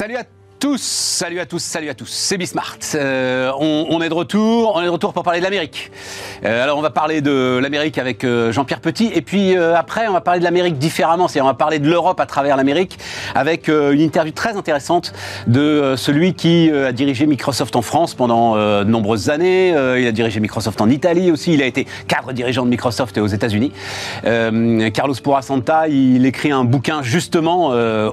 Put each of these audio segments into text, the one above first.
Salut à tous, salut à tous, salut à tous. C'est Bismart. Euh, on, est de retour, on est de retour pour parler de l'Amérique. Euh, alors on va parler de l'Amérique avec euh, Jean-Pierre Petit, et puis après on va parler de l'Amérique différemment, c'est-à-dire on va parler de l'Europe à travers l'Amérique avec une interview très intéressante de celui qui a dirigé Microsoft en France pendant de nombreuses années. Il a dirigé Microsoft en Italie aussi. Il a été cadre dirigeant de Microsoft aux États-Unis. Carlos Porasanta, il écrit un bouquin justement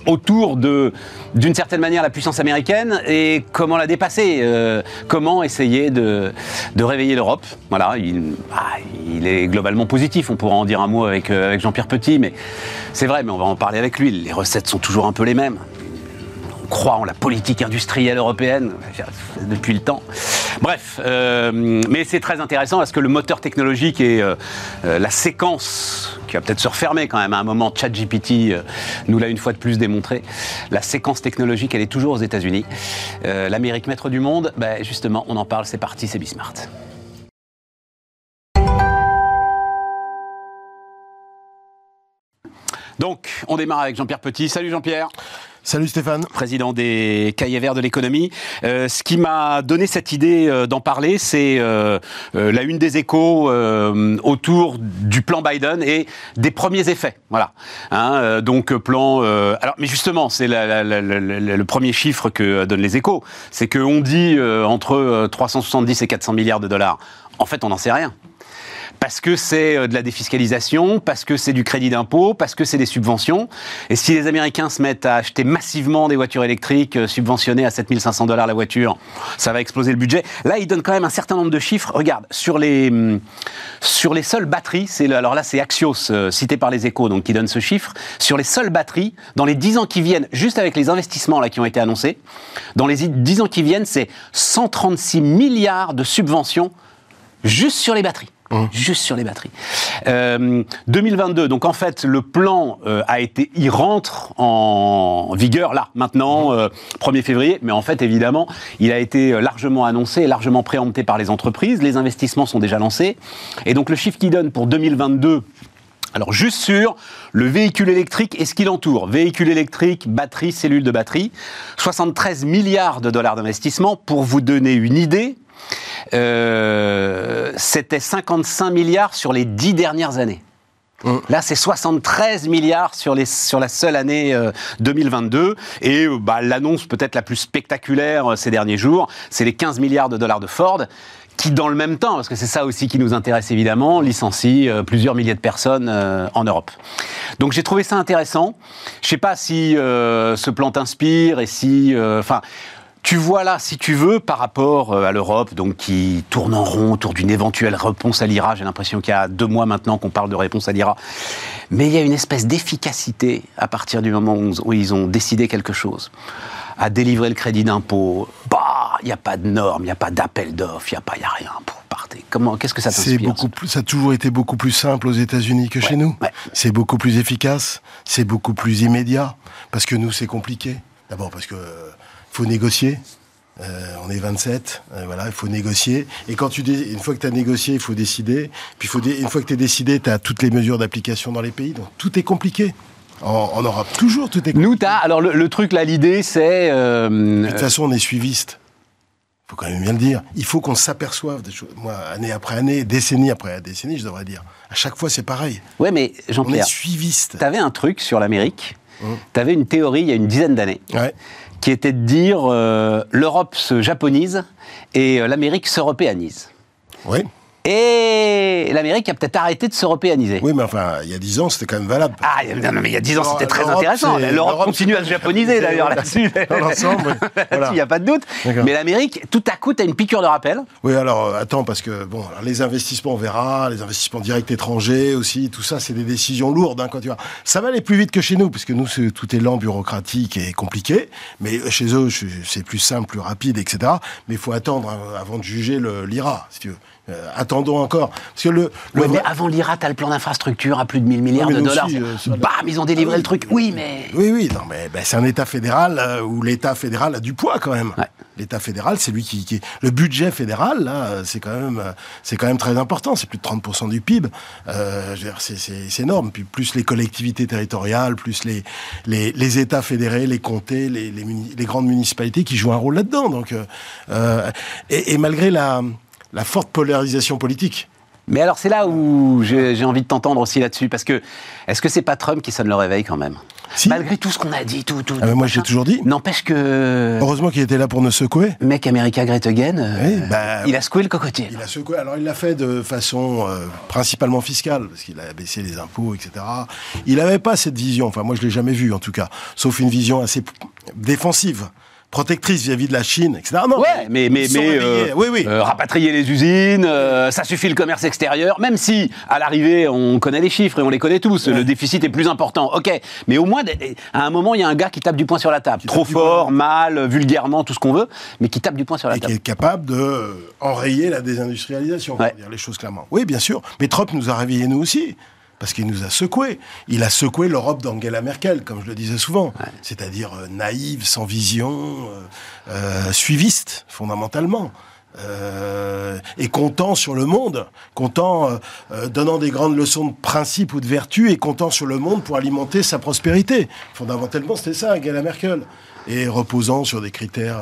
autour de, d'une certaine manière, la puissance américaine et comment la dépasser, euh, comment essayer de, réveiller l'Europe. Voilà, il, ah, il est globalement positif. On pourra en dire un mot avec, euh, avec Jean-Pierre Petit, mais c'est vrai, mais on va en parler avec lui. Les recettes sont toujours un peu les mêmes croit en la politique industrielle européenne depuis le temps. Bref, euh, mais c'est très intéressant parce que le moteur technologique et euh, euh, la séquence, qui va peut-être se refermer quand même à un moment, ChatGPT nous l'a une fois de plus démontré, la séquence technologique, elle est toujours aux États-Unis. L'Amérique maître du monde, ben, justement, on en parle, c'est parti, c'est Bismart. Donc, on démarre avec Jean-Pierre Petit. Salut Jean-Pierre Salut Stéphane. président des cahiers verts de l'économie. Euh, ce qui m'a donné cette idée euh, d'en parler, c'est euh, la une des échos autour du plan Biden et des premiers effets. Voilà. Hein, donc plan. alors, mais justement, c'est le premier chiffre que donnent les échos, c'est qu'on dit entre euh, 370 et 400 milliards de dollars. En fait, on n'en sait rien parce que c'est euh, de la défiscalisation, parce que c'est du crédit d'impôt, parce que c'est des subventions. Et si les Américains se mettent à acheter massivement des voitures électriques euh, subventionnées à 7500 dollars la voiture, ça va exploser le budget. Là, ils donnent quand même un certain nombre de chiffres. Regarde, sur les, hum, sur les seules batteries, c'est alors là, c'est Axios, euh, cité par les échos, donc qui donne ce chiffre. Sur les seules batteries, dans les 10 ans qui viennent, juste avec les investissements là qui ont été annoncés, dans les 10 ans qui viennent, c'est 136 milliards de subventions juste sur les batteries. Juste sur les batteries. Euh, 2022, donc en fait, le plan euh, a été, il rentre en vigueur là, maintenant, euh, 1er février, mais en fait, évidemment, il a été euh, largement annoncé, largement préempté par les entreprises, les investissements sont déjà lancés, et donc le chiffre qui donne pour 2022, alors juste sur le véhicule électrique et ce qui l'entoure. Véhicule électrique, batterie, cellule de batterie. 73 milliards de dollars d'investissement. Pour vous donner une idée, euh, c'était 55 milliards sur les 10 dernières années. Là, c'est 73 milliards sur, les, sur la seule année euh, 2022. Et euh, bah, l'annonce peut-être la plus spectaculaire euh, ces derniers jours, c'est les 15 milliards de dollars de Ford qui, dans le même temps, parce que c'est ça aussi qui nous intéresse évidemment, licencie euh, plusieurs milliers de personnes euh, en Europe. Donc j'ai trouvé ça intéressant. Je sais pas si euh, ce plan t'inspire et si... euh, Enfin... Tu vois là, si tu veux, par rapport euh, à l'Europe, donc qui tourne en rond autour d'une éventuelle réponse à l'IRA. J'ai l'impression qu'il y a deux mois maintenant qu'on parle de réponse à l'IRA. Mais il y a une espèce d'efficacité à partir du moment où, ils ont décidé quelque chose, à délivrer le crédit d'impôt. Bah, il n'y a pas de normes, il n'y a pas d'appel d'offres, il n'y a pas, il y a rien pour partir. Comment, qu'est-ce que ça C'est t'inspire beaucoup plus, ça a toujours été beaucoup plus simple aux États-Unis que chez nous. ouais. C'est beaucoup plus efficace, c'est beaucoup plus immédiat. Parce que nous, c'est compliqué. D'abord parce que euh, faut négocier. Euh, on est 27, euh, voilà, il faut négocier. Et quand tu une fois que tu as négocié, il faut décider. Puis faut dé- une fois que tu es décidé, tu as toutes les mesures d'application dans les pays. Donc tout est compliqué. En, en Europe, toujours tout est compliqué. Nous, t'as. Alors le, le truc là, l'idée, c'est. euh, De toute façon, on est suiviste. faut quand même bien le dire. Il faut qu'on s'aperçoive des choses. Moi, année après année, décennie après décennie, je devrais dire. À chaque fois, c'est pareil. ouais, mais On est Jean-Pierre, suiviste. t'avais un truc sur l'Amérique. Hum. T'avais une théorie il y a une dizaine d'années. Ouais. Qui était de dire euh, l'Europe se japonise et euh, l'Amérique s'européanise. Oui. Et l'Amérique a peut-être arrêté de s'européaniser. Oui, mais enfin, il y a dix ans, c'était quand même valable. Ah, il y a- non, mais il y a 10 ans, c'était très intéressant. L'Europe continue à se japoniser d'ailleurs là-dessus. Dans l'ensemble. Là-dessus, Voilà. il n'y a pas de doute. Mais l'Amérique, tout à coup, tu as une piqûre de rappel. Oui, alors euh, attends, parce que bon, alors, les investissements, on verra, les investissements directs étrangers aussi, tout ça, c'est des décisions lourdes. Hein, quand tu vois, ça va aller plus vite que chez nous, puisque nous, c'est- tout est lent, bureaucratique et compliqué. Mais chez eux, c'est plus simple, plus rapide, etc. Mais il faut attendre euh, avant de juger l'IRA, si tu veux. Euh, attendons encore, parce que le, le Ouais, mais avant l'IRA, tu as le plan d'infrastructure à plus de 1000 milliards de dollars. aussi, euh, Bam, ils ont délivré Ah oui. le truc. Oui, mais. Oui, oui, non, mais ben, c'est un État fédéral euh, où l'État fédéral a du poids quand même. Ouais. L'État fédéral, c'est lui qui, qui, le budget fédéral là, c'est quand même, c'est quand même très important. C'est plus de 30% du PIB. Euh, c'est énorme. Puis plus les collectivités territoriales, plus les les, les États fédérés, les comtés, les, les, les, grandes municipalités qui jouent un rôle là-dedans. Donc, euh, euh et, et, malgré la la forte polarisation politique mais alors c'est là où j'ai envie de t'entendre aussi là-dessus, parce que est-ce que c'est pas Trump qui sonne le réveil quand même? Malgré tout ce qu'on a dit, tout, tout. Ah moi j'ai toujours dit. N'empêche que. Heureusement qu'il était là pour nous secouer. Mec America Great Again, euh, bah, il a secoué le cocotier. Il a secoué. Alors il l'a fait de façon euh, principalement fiscale, parce qu'il a baissé les impôts, etc. Il n'avait pas cette vision. Enfin moi je l'ai jamais vu en tout cas, sauf une vision assez défensive protectrice vis-à-vis de la Chine, etc. Non, ouais, mais, mais, mais euh, oui, oui. Euh, rapatrier les usines, euh, ça suffit le commerce extérieur, même si à l'arrivée on connaît les chiffres et on les connaît tous, le déficit est plus important, ok, mais au moins à un moment il y a un gars qui tape du poing sur la table, trop fort, mal, vulgairement, tout ce qu'on veut, mais qui tape du poing sur la et table. qui est capable de enrayer la désindustrialisation, ouais. dire les choses clairement. Oui, bien sûr, mais Trump nous a réveillés nous aussi parce qu'il nous a secoué. Il a secoué l'Europe d'Angela Merkel, comme je le disais souvent, ouais. c'est-à-dire euh, naïve, sans vision, euh, euh, suiviste, fondamentalement. Euh, et comptant sur le monde, comptant, euh, euh, donnant des grandes leçons de principe ou de vertu, et comptant sur le monde pour alimenter sa prospérité. Fondamentalement, c'était ça, Angela Merkel. Et reposant sur des critères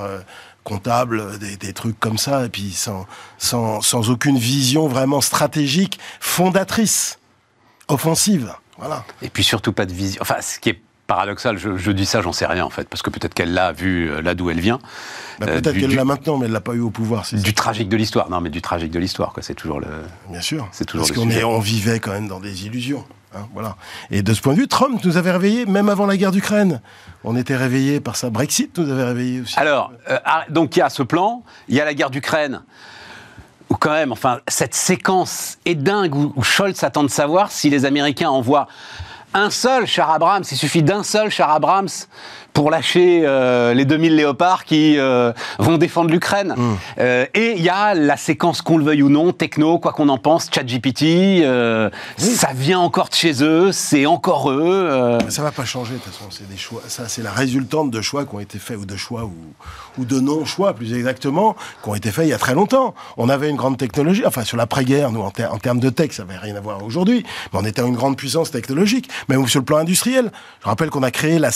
comptables, des, des, trucs comme ça, et puis sans, sans, sans aucune vision vraiment stratégique, fondatrice offensive. Voilà. Et puis surtout pas de vision. Enfin, ce qui est paradoxal, je, je dis ça, j'en sais rien en fait, parce que peut-être qu'elle l'a vu là d'où elle vient. Bah, peut-être euh, qu'elle l'a maintenant, mais elle l'a pas eu au pouvoir. Du tragique de l'histoire, non, mais du tragique de l'histoire, quoi. C'est toujours le. Bien sûr. C'est toujours. Parce qu'on on vivait quand même dans des illusions. Hein, voilà. Et de ce point de vue, Trump nous avait réveillés, même avant la guerre d'Ukraine. On était réveillés par ça. Brexit nous avait réveillés aussi. Alors, euh, donc il y a ce plan, il y a la guerre d'Ukraine où quand même, enfin, cette séquence est dingue où, où Scholz attend de savoir si les Américains envoient un seul char Abrams, il suffit d'un seul char Abrams pour lâcher euh, les 2000 léopards qui euh, vont défendre l'Ukraine. Mmh. Euh, et il y a la séquence, qu'on le veuille ou non, techno, quoi qu'on en pense, ChatGPT, oui. ça vient encore de chez eux, c'est encore eux. Ça va pas changer de toute façon, c'est des choix. Ça, c'est la résultante de choix qui ont été faits, ou de choix, ou, ou de non-choix plus exactement, qui ont été faits il y a très longtemps. On avait une grande technologie, enfin sur l'après-guerre, nous en, ter en, termes de tech, ça n'avait rien à voir aujourd'hui, mais on était une grande puissance technologique, même sur le plan industriel. Je rappelle qu'on a créé la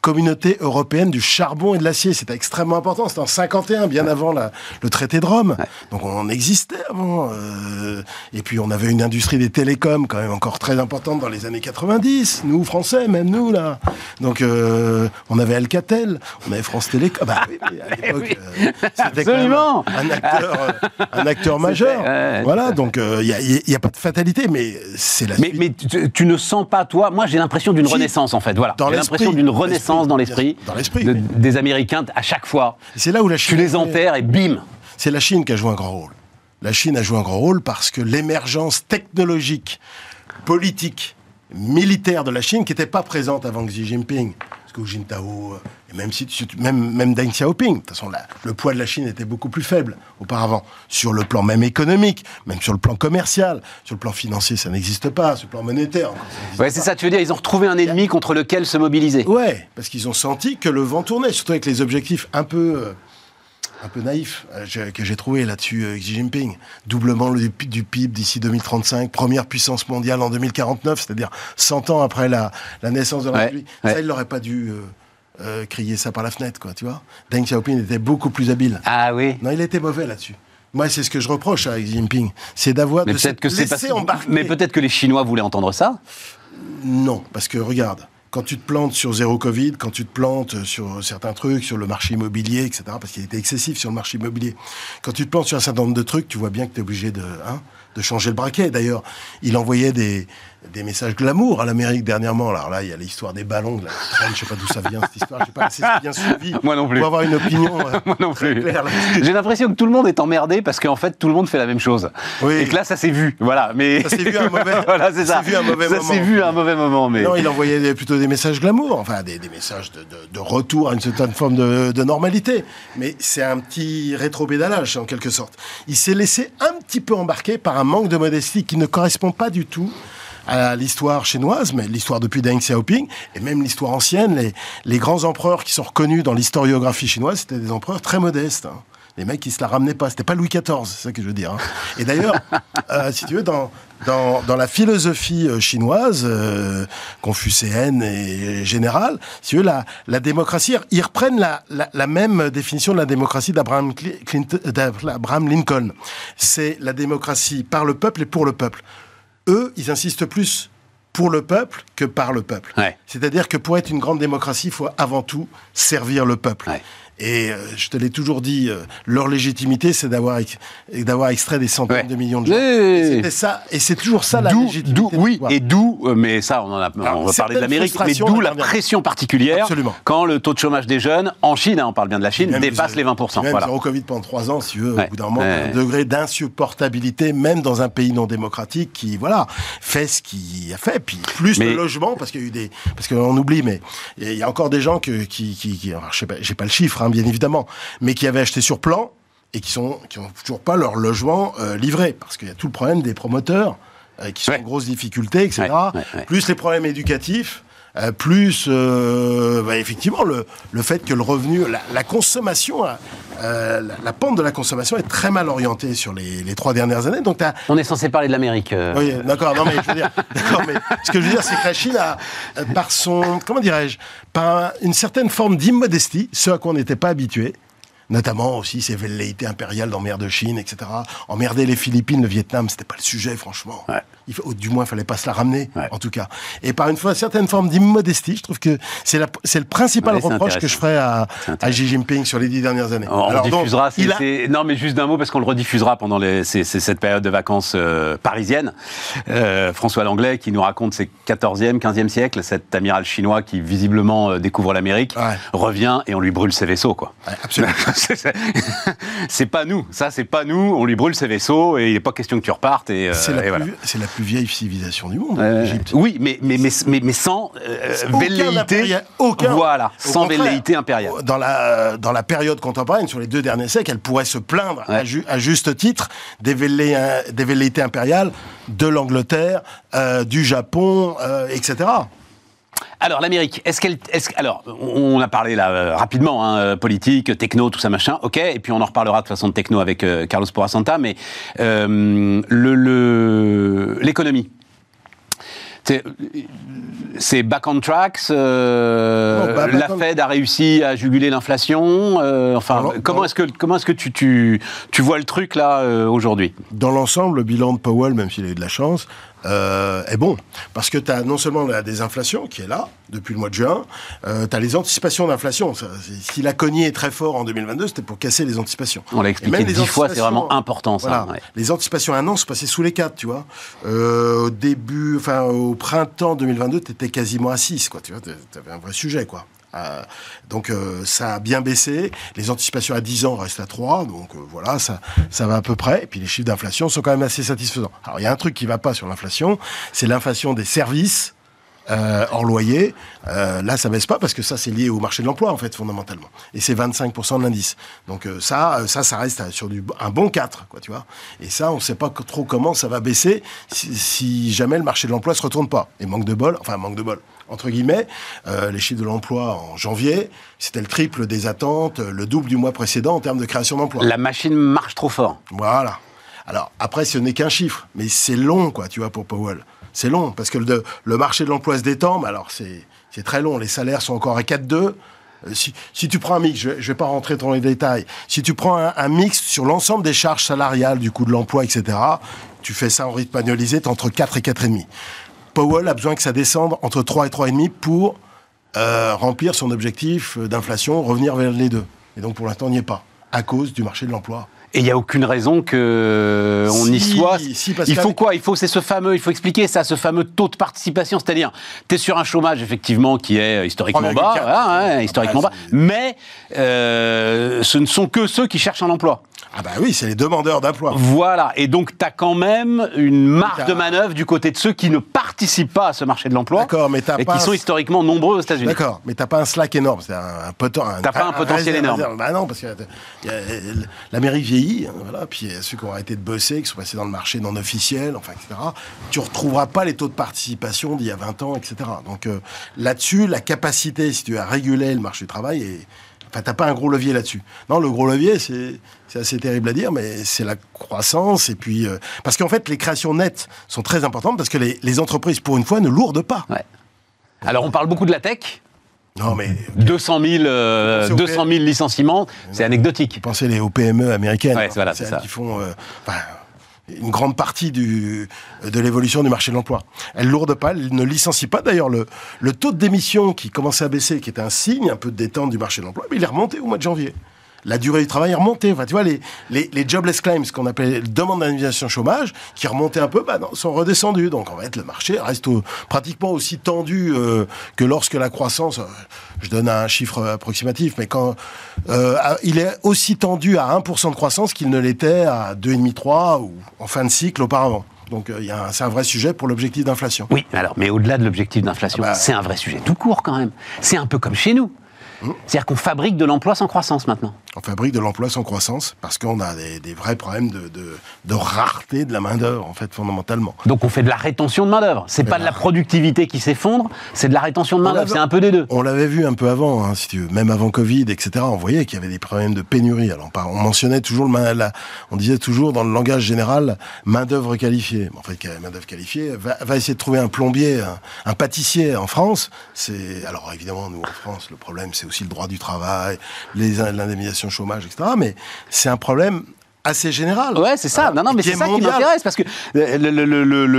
communauté communauté européenne du charbon et de l'acier. C'était extrêmement important. C'était en 51, bien avant la, le traité de Rome. Donc on existait avant. Euh, et puis on avait une industrie des télécoms quand même encore très importante dans les années 90. Nous, Français, même nous, là. Donc euh, on avait Alcatel, on avait France Télécom. Bah, oui, à l'époque, oui. euh, c'était quand un acteur, un acteur majeur. Voilà, donc il n'y a, y a, pas de fatalité, mais c'est la mais, mais tu, tu, ne sens pas, toi, moi j'ai l'impression d'une renaissance en fait. Voilà. J'ai l'impression d'une renaissance dans l'esprit l'esprit de, des Américains à chaque fois. C'est là où la Chine tu les enterres et bim. C'est la Chine qui a joué un grand rôle. La Chine a joué un grand rôle parce que l'émergence technologique, politique, militaire de la Chine, qui n'était pas présente avant Xi Jinping, parce que Hu Jintao, et même, si, même, même Deng Xiaoping, de toute façon, la, le poids de la Chine était beaucoup plus faible auparavant, sur le plan même économique, même sur le plan commercial, sur le plan financier, ça n'existe pas, sur le plan monétaire. Ouais, c'est ça, tu veux dire, ils ont retrouvé un ennemi contre lequel se mobiliser. Ouais, parce qu'ils ont senti que le vent tournait, surtout avec les objectifs un peu... Euh, un peu naïf euh, que j'ai trouvé là-dessus euh, Xi Jinping. Doublement du, du PIB d'ici 2035, première puissance mondiale en 2049, c'est-à-dire 100 ans après la, la naissance de la République. Ouais, ça, il n'aurait pas dû euh, euh, crier ça par la fenêtre, quoi, tu vois. Deng Xiaoping était beaucoup plus habile. Ah oui. Non, il était mauvais là-dessus. Moi, c'est ce que je reproche à Xi Jinping, c'est d'avoir de peut-être que c'est parce... Mais peut-être que les Chinois voulaient entendre ça. Non, parce que regarde, quand tu te plantes sur zéro Covid, quand tu te plantes sur certains trucs, sur le marché immobilier, etc., parce qu'il était excessif sur le marché immobilier, quand tu te plantes sur un certain nombre de trucs, tu vois bien que tu es obligé de, hein, de changer le braquet. D'ailleurs, il envoyait des, des messages glamour à l'Amérique dernièrement. Alors là, il y a l'histoire des ballons, de la traîne, je sais pas d'où ça vient cette histoire, je sais pas assez bien suivi. Moi non plus. Pour avoir une opinion euh, Moi non plus. J'ai l'impression que tout le monde est emmerdé parce qu'en fait tout le monde fait la même chose. Oui. Et que là ça s'est vu, voilà. Mais ça s'est vu à un mauvais. voilà, c'est ça. Vu un mauvais ça s'est vu à un mauvais moment, mais. Non, il envoyait plutôt des messages glamour, enfin des, des messages de, de, de, retour à une certaine forme de, de normalité. Mais c'est un petit rétro-pédalage en quelque sorte. Il s'est laissé un petit peu embarquer par un manque de modestie qui ne correspond pas du tout à l'histoire chinoise, mais l'histoire depuis Deng Xiaoping, et même l'histoire ancienne, les, les grands empereurs qui sont reconnus dans l'historiographie chinoise, c'était des empereurs très modestes. hein. Les mecs, ils se la ramenaient pas. C'était pas Louis XIV, c'est ça que je veux dire. hein. Et d'ailleurs, euh, si tu veux, dans, dans, dans la philosophie euh, chinoise, euh, confucéenne et générale, si tu veux, la, la démocratie, ils reprennent la, la, la même définition de la démocratie d'Abraham Lincoln. C'est la démocratie par le peuple et pour le peuple. Eux, ils insistent plus pour le peuple que par le peuple. Ouais. C'est-à-dire que pour être une grande démocratie, il faut avant tout servir le peuple. Ouais. Et euh, je te l'ai toujours dit, euh, leur légitimité, c'est d'avoir ex- d'avoir extrait des centaines Ouais. de millions de gens. Oui. C'était ça, et c'est toujours ça la légitimité. oui, et d'où, euh, mais ça, on, en a, on va parler de l'Amérique, mais d'où la pression particulière Absolument. quand le taux de chômage des jeunes, en Chine, hein, on parle bien de la Chine, dépasse zéro- les 20%. Même Voilà. zéro Covid pendant trois ans, si tu veux, Ouais. au bout d'un moment, Ouais. un degré d'insupportabilité, même dans un pays non démocratique, qui voilà fait ce qu'il a fait. Puis plus Mais- le logement, parce qu'il y a eu des, parce qu'on oublie, mais il y a encore des gens que, qui, qui, qui- alors, je sais pas, j'ai pas le chiffre, hein, bien évidemment, mais qui avaient acheté sur plan et qui sont, qui ont toujours pas leur logement euh, livré, parce qu'il y a tout le problème des promoteurs euh, qui sont Ouais. en grosse difficulté, etc. Ouais, ouais, ouais. Plus les problèmes éducatifs. Euh, plus euh, bah, effectivement le, le fait que le revenu, la, la consommation, euh, la, la pente de la consommation est très mal orientée sur les, les trois dernières années. Donc On est censé parler de l'Amérique. euh. oui, d'accord. Non, mais je veux dire, d'accord, mais ce que je veux dire, c'est que la Chine a, euh, par son, comment dirais-je, par une certaine forme d'immodestie, ce à quoi on n'était pas habitué, notamment aussi ses velléités impériales dans mer de Chine, etc. Emmerder les Philippines, le Vietnam, c'était pas le sujet, franchement. Ouais. Il faut, du moins, il fallait pas se la ramener, Ouais. en tout cas. Et par une fois, certaine forme d'immodestie, je trouve que c'est le principal Ouais, reproche que je ferais à, à Xi Jinping sur les dix dernières années. On, Alors, donc, diffusera. c'est- il a- c'est- Non, mais juste d'un mot parce qu'on le rediffusera pendant les, cette période de vacances euh, parisienne. Euh, François Langlais qui nous raconte ses 14e, 15e siècle, cet amiral chinois qui visiblement euh, découvre l'Amérique, revient et on lui brûle ses vaisseaux, quoi. Absolument. C'est- pas nous, ça c'est pas nous. On lui brûle ses vaisseaux et il n'est pas question que tu repartes et, euh, C'est la, voilà. plus- c'est la plus vieille civilisation du monde, Euh, l'Égypte. oui, mais, mais, mais, sans euh, velléité. aucun. Voilà, sans velléité impériale. Dans la, dans la période contemporaine, sur les deux derniers siècles, elle pourrait se plaindre à, Ouais. ju- à juste titre des, vellé- des velléités impériales de l'Angleterre, euh, du Japon, euh, etc. Alors l'Amérique, est-ce qu'elle, que- alors on a parlé là euh, rapidement, hein, euh, politique, techno, tout ça machin, ok, et puis on en reparlera de toute façon de techno avec euh, Carlos Porasanta, mais euh, le, l'économie. C'est, back on tracks. euh, Non, bah, la on- Fed a réussi à juguler l'inflation. euh, enfin, Alors, comment est-ce que comment est-ce que tu, tu, tu vois le truc là euh, aujourd'hui? Dans l'ensemble, le bilan de Powell, même s'il a eu de la chance, euh, est bon. Parce que tu as non seulement la désinflation qui est là, depuis le mois de juin, euh, tu as les anticipations d'inflation. Si la cognée est très fort en 2022, c'était pour casser les anticipations. On l'a expliqué dix fois, c'est vraiment important ça. Voilà. ouais. Les anticipations à un an se passaient sous les 4, tu vois. Euh, au début, enfin, au printemps 2022, tu étais quasiment à 6, quoi. Tu vois, tu avais un vrai sujet, quoi. Euh, donc euh, ça a bien baissé. Les anticipations à 10 ans restent à 3, donc euh, voilà, ça, ça va à peu près. Et puis les chiffres d'inflation sont quand même assez satisfaisants. Alors il y a un truc qui va pas sur l'inflation, c'est l'inflation des services. Euh, hors loyer, là ça baisse pas parce que ça c'est lié au marché de l'emploi en fait fondamentalement et c'est 25% de l'indice donc ça ça ça reste sur du, un bon 4 quoi tu vois et ça on sait pas trop comment ça va baisser si, si jamais le marché de l'emploi se retourne pas et manque de bol enfin manque de bol entre guillemets euh, les chiffres de l'emploi en janvier c'était le triple des attentes le double du mois précédent en termes de création d'emplois La machine marche trop fort. voilà. Alors, après, ce n'est qu'un chiffre, mais c'est long, quoi, tu vois, pour Powell. C'est long, parce que le, le marché de l'emploi se détend, mais alors c'est très long. Les salaires sont encore à 4,2. Euh, Si, si tu prends un mix, je ne vais pas rentrer dans les détails, si tu prends un, un mix sur l'ensemble des charges salariales, du coût de l'emploi, etc., tu fais ça en rythme annualisé, entre 4 et 4,5. Powell a besoin que ça descende entre 3 et 3,5 pour euh, remplir son objectif euh, d'inflation, revenir vers les deux. Et donc pour l'instant, on n'y est pas, à cause du marché de l'emploi. Et il n'y a aucune raison que on y soit. si, il faut quoi? Il faut c'est ce fameux, il faut expliquer ça, ce fameux taux de participation, c'est-à-dire tu es sur un chômage effectivement qui est historiquement 3,4. bas, ouais, historiquement Ah, bas, c'est- mais euh, ce ne sont que ceux qui cherchent un emploi. Ah bah oui, c'est les demandeurs d'emploi. Voilà, et donc tu as quand même une marge de manœuvre du côté de ceux qui ne participent pas à ce marché de l'emploi D'accord, mais t'as et pas qui sont historiquement nombreux aux États-Unis. D'accord, mais t'as pas un slack énorme, c'est un, un poten- T'as pas un potentiel réserve- énorme. Bah non, parce que il y a- l'Amérique vieillit, hein, voilà, puis il y a ceux qui ont arrêté de bosser, qui sont passés dans le marché non officiel, enfin, etc. Tu retrouveras pas les taux de participation d'il y a 20 ans, etc. Donc euh, là-dessus, la capacité, si tu as régulé le marché du travail, et enfin, t'as pas un gros levier là-dessus. Non, le gros levier, c'est c'est assez terrible à dire, mais c'est la croissance, et puis euh, parce qu'en fait, les créations nettes sont très importantes parce que les, les entreprises, pour une fois, ne lourdent pas. Ouais. Alors on parle beaucoup de la tech. Non, mais 200 000, euh, C'est au 200 000 licenciements, c'est anecdotique. Pensez les, aux PME américaines. Ouais, voilà, c'est ça. qui font euh, enfin, une grande partie de l'évolution du marché de l'emploi. Elles lourdent pas, elles ne licencient pas. D'ailleurs, le, le taux de démission qui commençait à baisser, qui était un signe un peu de détente du marché de l'emploi, mais il est remonté au mois de janvier. La durée du travail est remontée. Enfin, tu vois, les, les, les jobless claims, ce qu'on appelle demande d'indemnisation chômage, qui remontaient un peu, bah non, sont redescendus. Donc, en fait, le marché reste au- pratiquement aussi tendu euh, que lorsque la croissance, euh, je donne un chiffre approximatif, mais quand euh, il est aussi tendu à 1% de croissance qu'il ne l'était à 2,5-3 ou en fin de cycle auparavant. Donc, euh, c'est un vrai sujet pour l'objectif d'inflation. Oui, mais alors, mais au-delà de l'objectif d'inflation, Ah bah. c'est un vrai sujet tout court quand même. C'est un peu comme chez nous. Mmh. C'est-à-dire qu'on fabrique de l'emploi sans croissance maintenant. On fabrique de l'emploi sans croissance parce qu'on a des, des vrais problèmes de, de, de rareté de la main-d'œuvre, en fait, fondamentalement. Donc on fait de la rétention de main-d'œuvre. C'est pas de la productivité qui s'effondre, c'est de la rétention de main-d'œuvre. C'est un peu des deux. On l'avait vu un peu avant, hein, si tu veux, même avant Covid, etc. On voyait qu'il y avait des problèmes de pénurie. Alors, on mentionnait toujours le main, la- on disait toujours dans le langage général main d'œuvre qualifiée. En fait, main d'œuvre qualifiée va, va essayer de trouver un plombier, un, un pâtissier en France. C'est alors évidemment nous en France, le problème c'est aussi le droit du travail, les l'indemnisation chômage, etc. Mais c'est un problème assez général. Ouais, c'est ça. Voilà. Non, non, mais c'est est ça qui m'intéresse parce que le,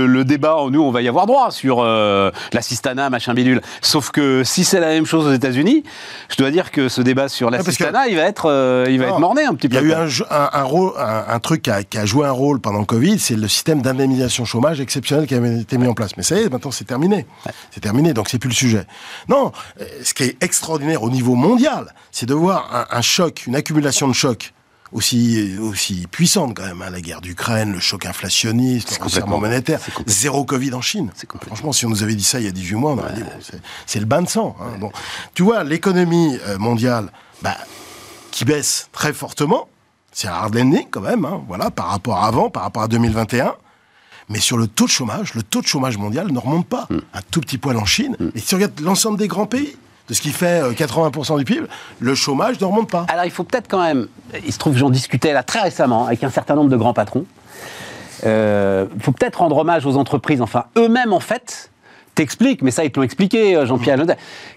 le- débat, nous, on va y avoir droit sur euh, l'assistanat, machin bidule. Sauf que si c'est la même chose aux États-Unis, je dois dire que ce débat sur que- l'assistanat, il va être, euh, il va Non, être morné un petit Il peu. y a eu un, un, un rôle, un, un truc qui a, qui a joué un rôle pendant le Covid, c'est le système d'indemnisation chômage exceptionnel qui avait été mis en place. Mais ça y est, maintenant c'est terminé. C'est terminé, donc c'est plus le sujet. Non, euh, ce qui est extraordinaire au niveau mondial, c'est de voir un choc, une accumulation de chocs aussi, aussi puissante quand même. hein, la guerre d'Ukraine, le choc inflationniste, le resserrement monétaire, zéro Covid en Chine. Franchement, si on nous avait dit ça il y a 18 mois, on aurait dit, bon, c'est- le bain de sang. hein. Bon. Tu vois, l'économie euh, mondiale, bah, qui baisse très fortement. C'est un hard landing quand même, hein, voilà, par rapport à avant, par rapport à 2021. Mais sur le taux de chômage, le taux de chômage mondial ne remonte pas. Un tout petit poil en Chine. Et si tu regardes l'ensemble des grands pays, de ce qui fait euh, 80% du PIB, le chômage ne remonte pas. Alors il faut peut-être quand même, il se trouve que j'en discutais là très récemment avec un certain nombre de grands patrons, Euh, il faut peut-être rendre hommage aux entreprises, enfin eux-mêmes en fait, t'expliquent, mais ça ils te l'ont expliqué euh, Jean-Pierre Jodin,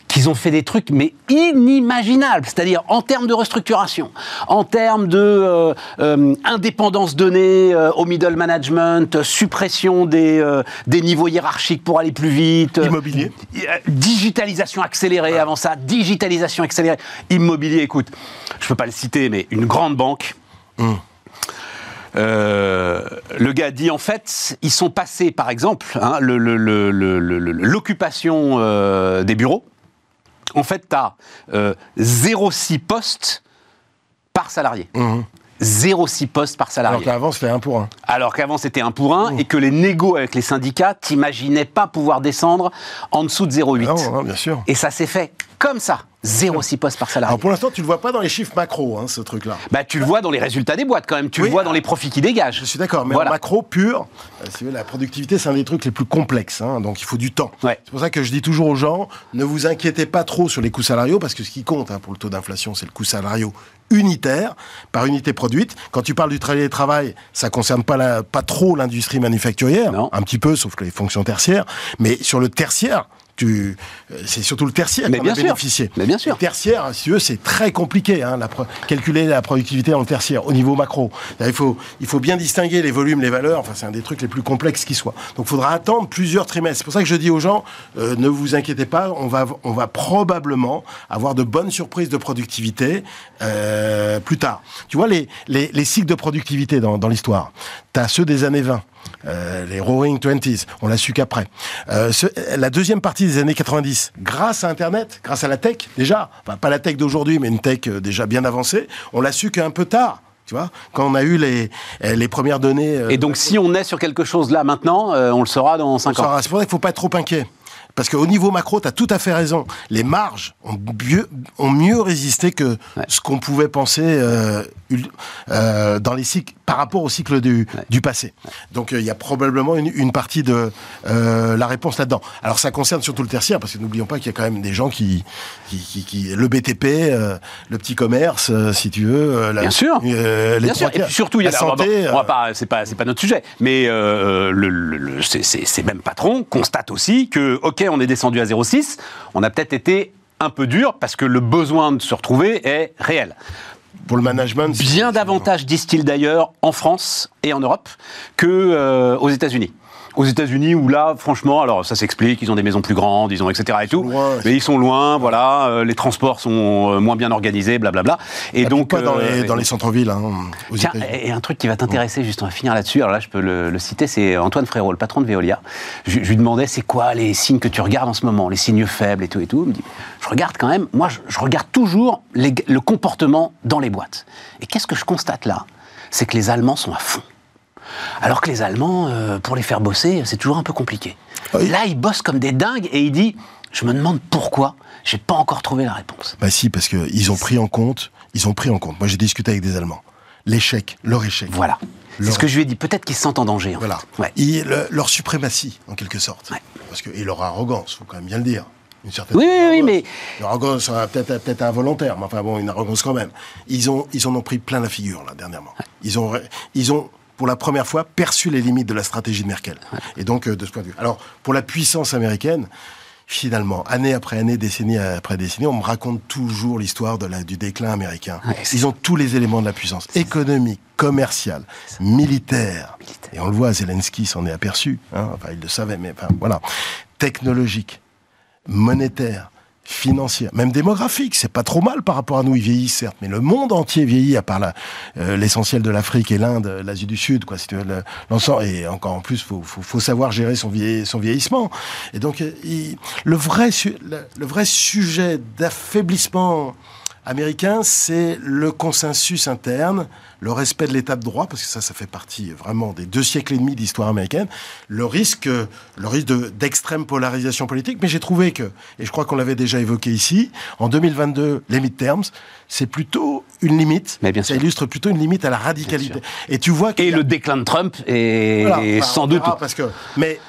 qu'ils ont fait des trucs mais inimaginables, c'est-à-dire en termes de restructuration, en termes de euh, euh, indépendance donnée euh, au middle management, suppression des, des niveaux hiérarchiques pour aller plus vite, Immobilier. digitalisation accélérée avant ça, digitalisation accélérée, immobilier, écoute, je peux pas le citer, mais une grande banque. Euh, le gars dit en fait, ils sont passés, par exemple, hein, le- le- le- l'occupation euh, des bureaux. En fait, tu as 0,6 postes par salarié. 0,6 postes par salarié. Alors qu'avant, c'était un pour un. Alors qu'avant c'était un pour un et que les négos avec les syndicats, t'imaginais pas pouvoir descendre en dessous de 0,8. Non, non, bien sûr. Et ça s'est fait comme ça, 0,6 postes par salarié. Alors pour l'instant, tu le vois pas dans les chiffres macro, hein, ce truc-là. Bah tu le vois dans les résultats des boîtes quand même, tu Oui. le vois dans les profits qui dégagent. Je suis d'accord, mais Voilà. en macro pur, euh, la productivité, c'est un des trucs les plus complexes, hein, donc il faut du temps. Ouais. C'est pour ça que je dis toujours aux gens, ne vous inquiétez pas trop sur les coûts salariaux, parce que ce qui compte hein, pour le taux d'inflation, c'est le coût salariaux unitaire par unité produite. Quand tu parles du télétravail, ça concerne pas, la, pas trop l'industrie manufacturière, Non. un petit peu, sauf les fonctions tertiaires, mais sur le tertiaire, tu, euh, c'est surtout le tertiaire qui en bien a sûr. bénéficié. Mais bien sûr. Le tertiaire, si tu veux, c'est très compliqué, hein, la pro- calculer la productivité le tertiaire au niveau macro. Il faut, il faut bien distinguer les volumes, les valeurs. Enfin, c'est un des trucs les plus complexes qui soient. Donc, il faudra attendre plusieurs trimestres. C'est pour ça que je dis aux gens, euh, ne vous inquiétez pas, on va, on va probablement avoir de bonnes surprises de productivité euh, plus tard. Tu vois, les, les, les cycles de productivité dans, dans l'histoire, tu as ceux des années 20. Euh, les Roaring Twenties, on l'a su qu'après. Euh, la deuxième partie des années 90, grâce à Internet, grâce à la tech, déjà, enfin pas la tech d'aujourd'hui, mais une tech euh, déjà bien avancée, on l'a su qu'un peu tard. Tu vois, quand on a eu les, les premières données. Et donc, si on est sur quelque chose là maintenant, on le saura dans 5 ans. C'est pour ça qu'il ne faut pas être trop inquiet. Parce qu'au niveau macro, tu as tout à fait raison. Les marges ont mieux, ont mieux résisté que ce qu'on pouvait penser euh, euh, dans les cycles, par rapport au cycle du, du passé. Donc euh, il y a probablement une, une partie de euh, la réponse là-dedans. Alors ça concerne surtout le tertiaire, parce que n'oublions pas qu'il y a quand même des gens qui... qui, qui, qui le BTP, euh, le petit commerce, si tu veux. La, Bien sûr. les Bien sûr. Et puis surtout, il y a la santé. On va pas, c'est pas, notre sujet. Mais le, le, le, ces mêmes patrons constatent aussi que, ok, on est descendu à 0,6, on a peut-être été un peu dur parce que le besoin de se retrouver est réel. Pour le management, bien davantage, disent-ils d'ailleurs, en France et en Europe que euh, aux États-Unis aux États-Unis où là, franchement, alors ça s'explique, ils ont des maisons plus grandes, ils ont etc. et tout, loin, mais ils sont loin, voilà, euh, les transports sont euh, moins bien organisés, blablabla. Et donc pas dans les, dans les centres-villes. Hein, tiens, et un truc qui va t'intéresser, juste on va finir là-dessus. Alors là, je peux le, le citer, c'est Antoine Frérot, le patron de Veolia. Je, je lui demandais, c'est quoi les signes que tu regardes en ce moment, les signes faibles et tout et tout. Il me dit, je regarde quand même, moi, je, je regarde toujours les, le comportement dans les boîtes. Et qu'est-ce que je constate là? C'est que les Allemands sont à fond. Alors que les Allemands, euh, pour les faire bosser, c'est toujours un peu compliqué. Oui. Là, ils bossent comme des dingues et il dit Je me demande pourquoi, j'ai pas encore trouvé la réponse. Bah si, parce qu'ils ont pris en compte, ils ont pris en compte. Moi, j'ai discuté avec des Allemands. L'échec, leur échec. Voilà. C'est ce que je lui ai dit. Peut-être qu'ils se sentent en danger. En voilà. Ouais. Et le, leur suprématie, en quelque sorte. Ouais. Parce que, et leur arrogance, faut quand même bien le dire. Une certaine oui, oui, oui, mais. Leur arrogance, peut-être peut involontaire, mais enfin bon, une arrogance quand même. Ils, ont, ils en ont pris plein la figure, là, dernièrement. Ouais. Ils ont. Ils ont pour la première fois, perçu les limites de la stratégie de Merkel. Et donc, euh, de ce point de vue. Alors, pour la puissance américaine, finalement, année après année, décennie après décennie, on me raconte toujours l'histoire du déclin américain. Ouais, Ils ont tous les éléments de la puissance économique, commerciale, militaire. militaire. Et on le voit, Zelensky s'en est aperçu. Hein, enfin, il le savait, mais enfin, voilà. Technologique, monétaire, financière, même démographique. C'est pas trop mal par rapport à nous. Ils vieillissent certes, mais le monde entier vieillit à part l'essentiel euh, de l'Afrique et l'Inde, l'Asie du Sud, quoi. Veux, l'ensemble et encore en plus, faut, faut, faut savoir gérer son, son vieillissement. Et donc, il, le vrai, le, le vrai sujet d'affaiblissement américain, c'est le consensus interne, le respect de l'état de droit, parce que ça, ça fait partie vraiment des deux siècles et demi d'histoire américaine, le risque, le risque d'extrême de, polarisation politique. Mais j'ai trouvé que, et je crois qu'on l'avait déjà évoqué ici, en 2022, les midterms, c'est plutôt une limite. Mais bien ça sûr. illustre plutôt une limite à la radicalité. Et tu vois et le déclin de Trump est voilà, sans doute. Parce que, mais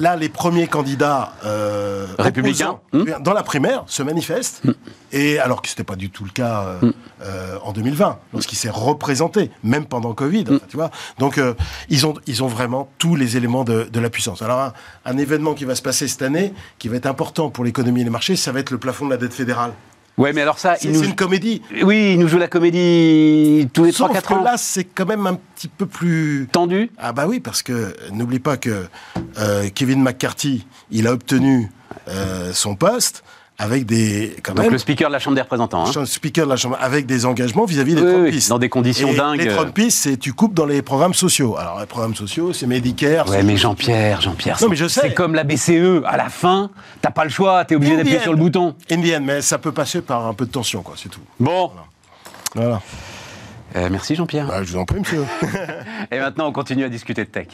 là, les premiers candidats euh, républicains mmh. dans la primaire se manifestent, mmh. et alors que c'était pas du tout le cas euh, mmh. euh, en 2020, lorsqu'il s'est représenté, même pendant Covid, enfin, tu vois. Donc ils ont ils ont vraiment tous les éléments de, de la puissance. Alors un, un, événement qui va se passer cette année, qui va être important pour l'économie et les marchés, ça va être le plafond de la dette fédérale. Ouais, mais alors ça, c'est nous... une comédie. Oui, il nous joue la comédie tous les 3-4 ans. là, c'est quand même un petit peu plus tendu. Ah bah oui, parce que n'oublie pas que euh, Kevin McCarthy, il a obtenu euh, son poste avec des quand Donc même, le speaker de la Chambre des représentants. Hein. Speaker de la Chambre avec des engagements vis-à-vis -vis des oui, Trumpistes. Oui, dans des conditions et dingues. Les Trumpistes, c'est tu coupes dans les programmes sociaux. Alors les programmes sociaux, c'est Medicare. Ouais, mais Jean-Pierre, Jean-Pierre. Non, mais je sais. C'est comme la BCE. À la fin, t'as pas le choix. T'es obligé d'appuyer sur le bouton. Indienne, mais ça peut passer par un peu de tension, quoi. C'est tout. Bon. Voilà. voilà. Euh, merci Jean-Pierre. Bah, je vous en prie, monsieur. et maintenant, on continue à discuter de tech.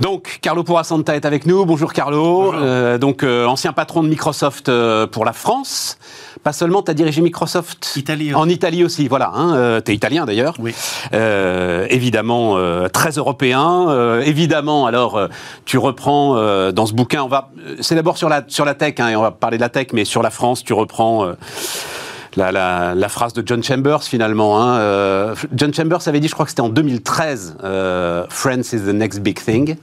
Donc, Carlo Porasanta est avec nous. Bonjour Carlo. Euh, donc, euh, ancien patron de Microsoft euh, pour la France. Pas seulement, tu as dirigé Microsoft Italie en Italie aussi. Voilà, hein, euh, tu es italien d'ailleurs. Oui. Euh, évidemment, très européen. évidemment, alors, tu reprends dans ce bouquin, on va. C'est d'abord sur la, sur la tech, hein, et on va parler de la tech, mais sur la France, tu reprends. La, la, la, phrase de John Chambers finalement. Hein. Euh, John Chambers avait dit, je crois que c'était en 2013, euh, France is the next big thing.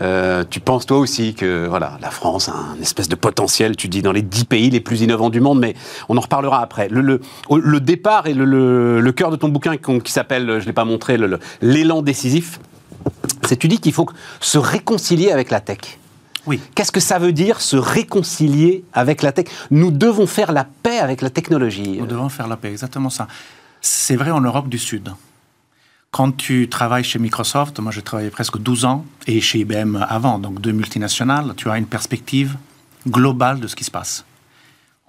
Euh, tu penses toi aussi que voilà, la France a un espèce de potentiel, tu dis, dans les dix pays les plus innovants du monde, mais on en reparlera après. Le, le, le départ et le, le, le, cœur de ton bouquin qui s'appelle, je ne l'ai pas montré, l'élan décisif, c'est tu dis qu'il faut se réconcilier avec la tech. Oui. Qu'est-ce que ça veut dire se réconcilier avec la tech? Nous devons faire la paix avec la technologie. Nous devons faire la paix, exactement ça. C'est vrai en Europe du Sud. Quand tu travailles chez Microsoft, moi j'ai travaillé presque 12 ans, et chez IBM avant, donc deux multinationales, tu as une perspective globale de ce qui se passe.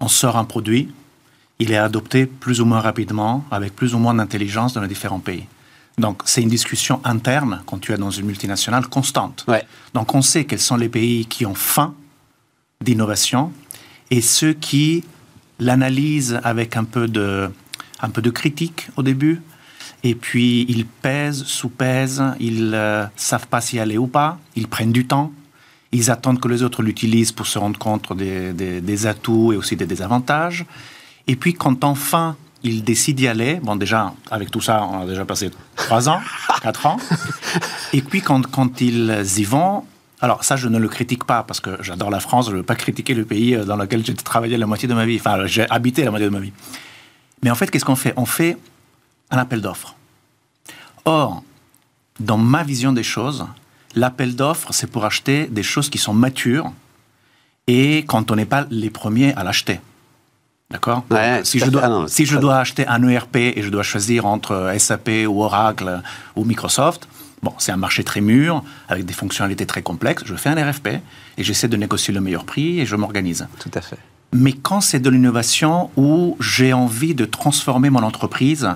on sort un produit, il est adopté plus ou moins rapidement, avec plus ou moins d'intelligence dans les différents pays. Donc, c'est une discussion interne, quand tu es dans une multinationale, constante. Donc, on sait quels sont les pays qui ont faim d'innovation et ceux qui l'analysent avec un peu, de, un peu de critique au début. Et puis, ils pèsent, sous-pèsent, ils euh, savent pas s'y aller ou pas, ils prennent du temps. Ils attendent que les autres l'utilisent pour se rendre compte des, des atouts et aussi des désavantages. Et puis, quand enfin il décide d'y aller. Bon, déjà, avec tout ça, on a déjà passé trois ans, quatre ans. Et puis, quand, quand ils y vont, alors ça, je ne le critique pas parce que j'adore la France, je ne veux pas critiquer le pays dans lequel j'ai travaillé la moitié de ma vie, enfin, j'ai habité la moitié de ma vie. Mais en fait, qu'est-ce qu'on fait? On fait un appel d'offres. Or, dans ma vision des choses, l'appel d'offres, c'est pour acheter des choses qui sont matures et quand on n'est pas les premiers à l'acheter. D'accord? Si, je dois, ah si je dois acheter un ERP et je dois choisir entre SAP ou Oracle ou Microsoft, bon, c'est un marché très mûr, avec des fonctionnalités très complexes. Je fais un RFP et j'essaie de négocier le meilleur prix et je m'organise. Tout à fait. Mais quand c'est de l'innovation où j'ai envie de transformer mon entreprise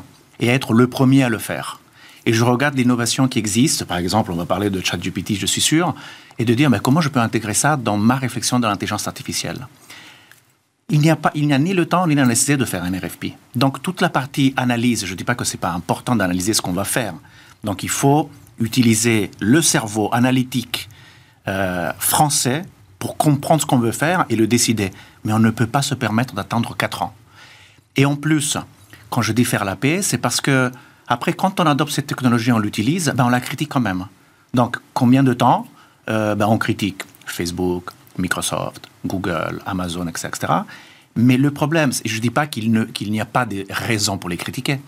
et être le premier à le faire, et je regarde l'innovation qui existe, par exemple, on va parler de ChatGPT, je suis sûr, et de dire mais comment je peux intégrer ça dans ma réflexion de l'intelligence artificielle? Il n'y a pas, il n'y a ni le temps ni la nécessité de faire un RFP. Donc toute la partie analyse, je ne dis pas que c'est pas important d'analyser ce qu'on va faire. Donc il faut utiliser le cerveau analytique euh, français pour comprendre ce qu'on veut faire et le décider. Mais on ne peut pas se permettre d'attendre 4 ans. Et en plus, quand je dis faire la paix, c'est parce que après, quand on adopte cette technologie, on l'utilise, ben on la critique quand même. Donc, combien de temps euh, ben On critique Facebook, Microsoft, Google, Amazon, etc. Mais le problème, je ne dis pas qu'il n'y a pas de raisons pour les critiquer,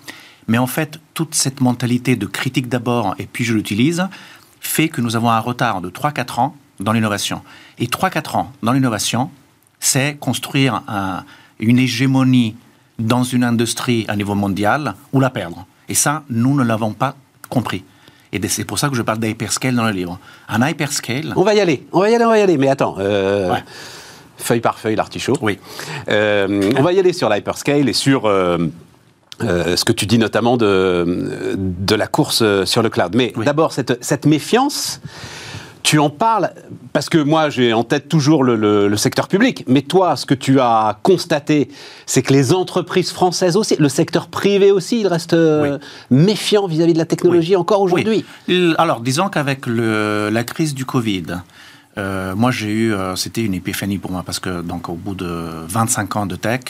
mais en fait, toute cette mentalité de critique d'abord et puis je l'utilise fait que nous avons un retard de 3-4 ans dans l'innovation. Et 3-4 ans dans l'innovation, c'est construire une hégémonie dans une industrie à niveau mondial ou la perdre. Et ça, nous ne l'avons pas compris. Et c'est pour ça que je parle d'hyperscale dans le livre. Un hyperscale. On va y aller, on va y aller, on va y aller. Mais attends. Euh, feuille par feuille, l'artichaut. Oui. Euh, on va y aller sur l'hyperscale et sur. Euh, ce que tu dis notamment de, de la course sur le cloud. Mais d'abord, cette, cette méfiance, tu en parles parce que moi, j'ai en tête toujours le, secteur public. Mais toi, ce que tu as constaté, c'est que les entreprises françaises aussi, le secteur privé aussi, il reste euh, méfiant vis-à-vis de la technologie encore aujourd'hui. Alors, disons qu'avec la crise du Covid, euh, moi, j'ai eu, euh, c'était une épiphanie pour moi parce que donc au bout de 25 ans de tech,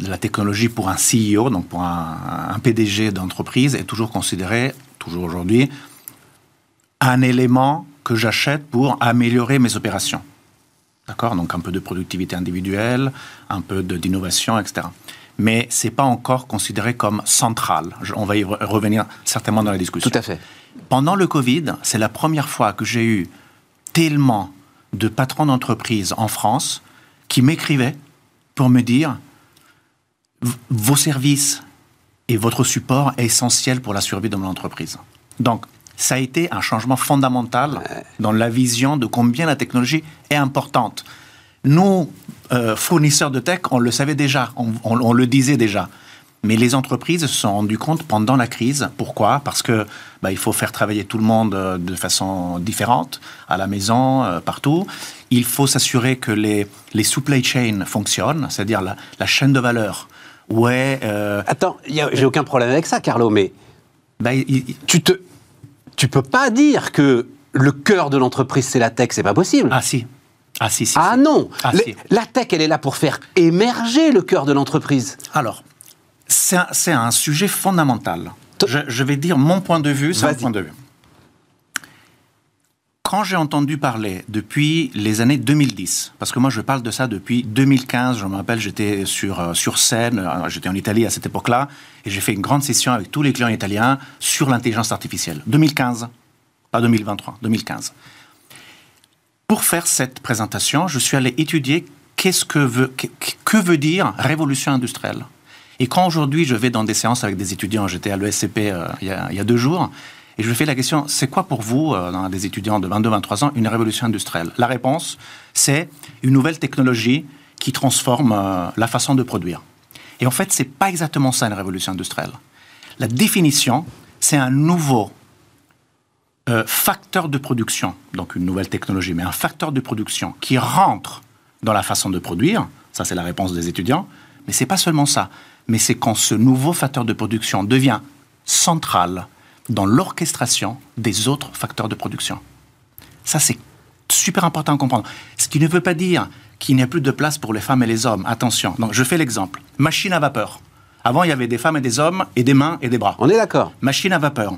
la technologie pour un CEO, donc pour un, un PDG d'entreprise, est toujours considérée, toujours aujourd'hui, un élément que j'achète pour améliorer mes opérations. D'accord? Donc un peu de productivité individuelle, un peu d'innovation, etc. Mais ce n'est pas encore considéré comme central. On va y revenir certainement dans la discussion. Tout à fait. Pendant le Covid, c'est la première fois que j'ai eu tellement de patrons d'entreprise en France qui m'écrivaient pour me dire vos services et votre support est essentiel pour la survie de mon entreprise. Donc, ça a été un changement fondamental dans la vision de combien la technologie est importante. Nous, euh, fournisseurs de tech, on le savait déjà, on, le disait déjà. Mais les entreprises se sont rendues compte pendant la crise. Pourquoi? Parce que bah, il faut faire travailler tout le monde euh, de façon différente, à la maison, euh, partout. Il faut s'assurer que les, les supply chains fonctionnent, c'est-à-dire la, chaîne de valeur. Ouais. Attends, j'ai aucun problème avec ça, Carlo, mais bah, tu te tu peux pas dire que le cœur de l'entreprise, c'est la tech, c'est pas possible. Ah si. Ah si, si. Ah non ah, La tech, elle est là pour faire émerger le cœur de l'entreprise. Alors, c'est un, sujet fondamental. Je, je, vais dire mon point de vue, c'est mon point de vue quand j'ai entendu parler depuis les années 2010, parce que moi je parle de ça depuis 2015, je me rappelle, j'étais sur, euh, sur scène, euh, j'étais en Italie à cette époque-là, et j'ai fait une grande session avec tous les clients italiens sur l'intelligence artificielle. 2015, pas 2023, 2015. Pour faire cette présentation, je suis allé étudier qu'est-ce que veut, que, veut dire révolution industrielle. Et quand aujourd'hui je vais dans des séances avec des étudiants, j'étais à l'ESCP euh, il, il, y a deux jours, et je lui fais la question, c'est quoi pour vous, euh, des étudiants de 22-23 ans, une révolution industrielle? La réponse, c'est une nouvelle technologie qui transforme euh, la façon de produire. Et en fait, c'est pas exactement ça une révolution industrielle. La définition, c'est un nouveau euh, facteur de production, donc une nouvelle technologie, mais un facteur de production qui rentre dans la façon de produire. Ça, c'est la réponse des étudiants. Mais c'est pas seulement ça. Mais c'est quand ce nouveau facteur de production devient central dans l'orchestration des autres facteurs de production. Ça, c'est super important à comprendre. Ce qui ne veut pas dire qu'il n'y a plus de place pour les femmes et les hommes. Attention. Donc, je fais l'exemple. Machine à vapeur. Avant, il y avait des femmes et des hommes, et des mains et des bras. On est d'accord. Machine à vapeur.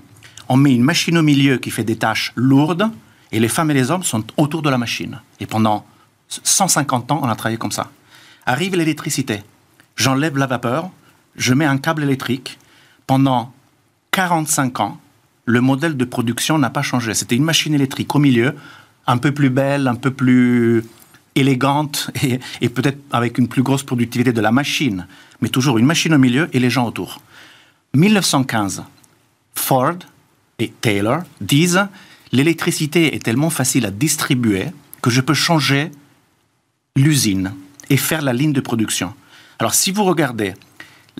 On met une machine au milieu qui fait des tâches lourdes, et les femmes et les hommes sont autour de la machine. Et pendant 150 ans, on a travaillé comme ça. Arrive l'électricité. J'enlève la vapeur, je mets un câble électrique. Pendant 45 ans, le modèle de production n'a pas changé. C'était une machine électrique au milieu, un peu plus belle, un peu plus élégante et, peut-être avec une plus grosse productivité de la machine, mais toujours une machine au milieu et les gens autour. 1915, Ford et Taylor disent l'électricité est tellement facile à distribuer que je peux changer l'usine et faire la ligne de production. Alors si vous regardez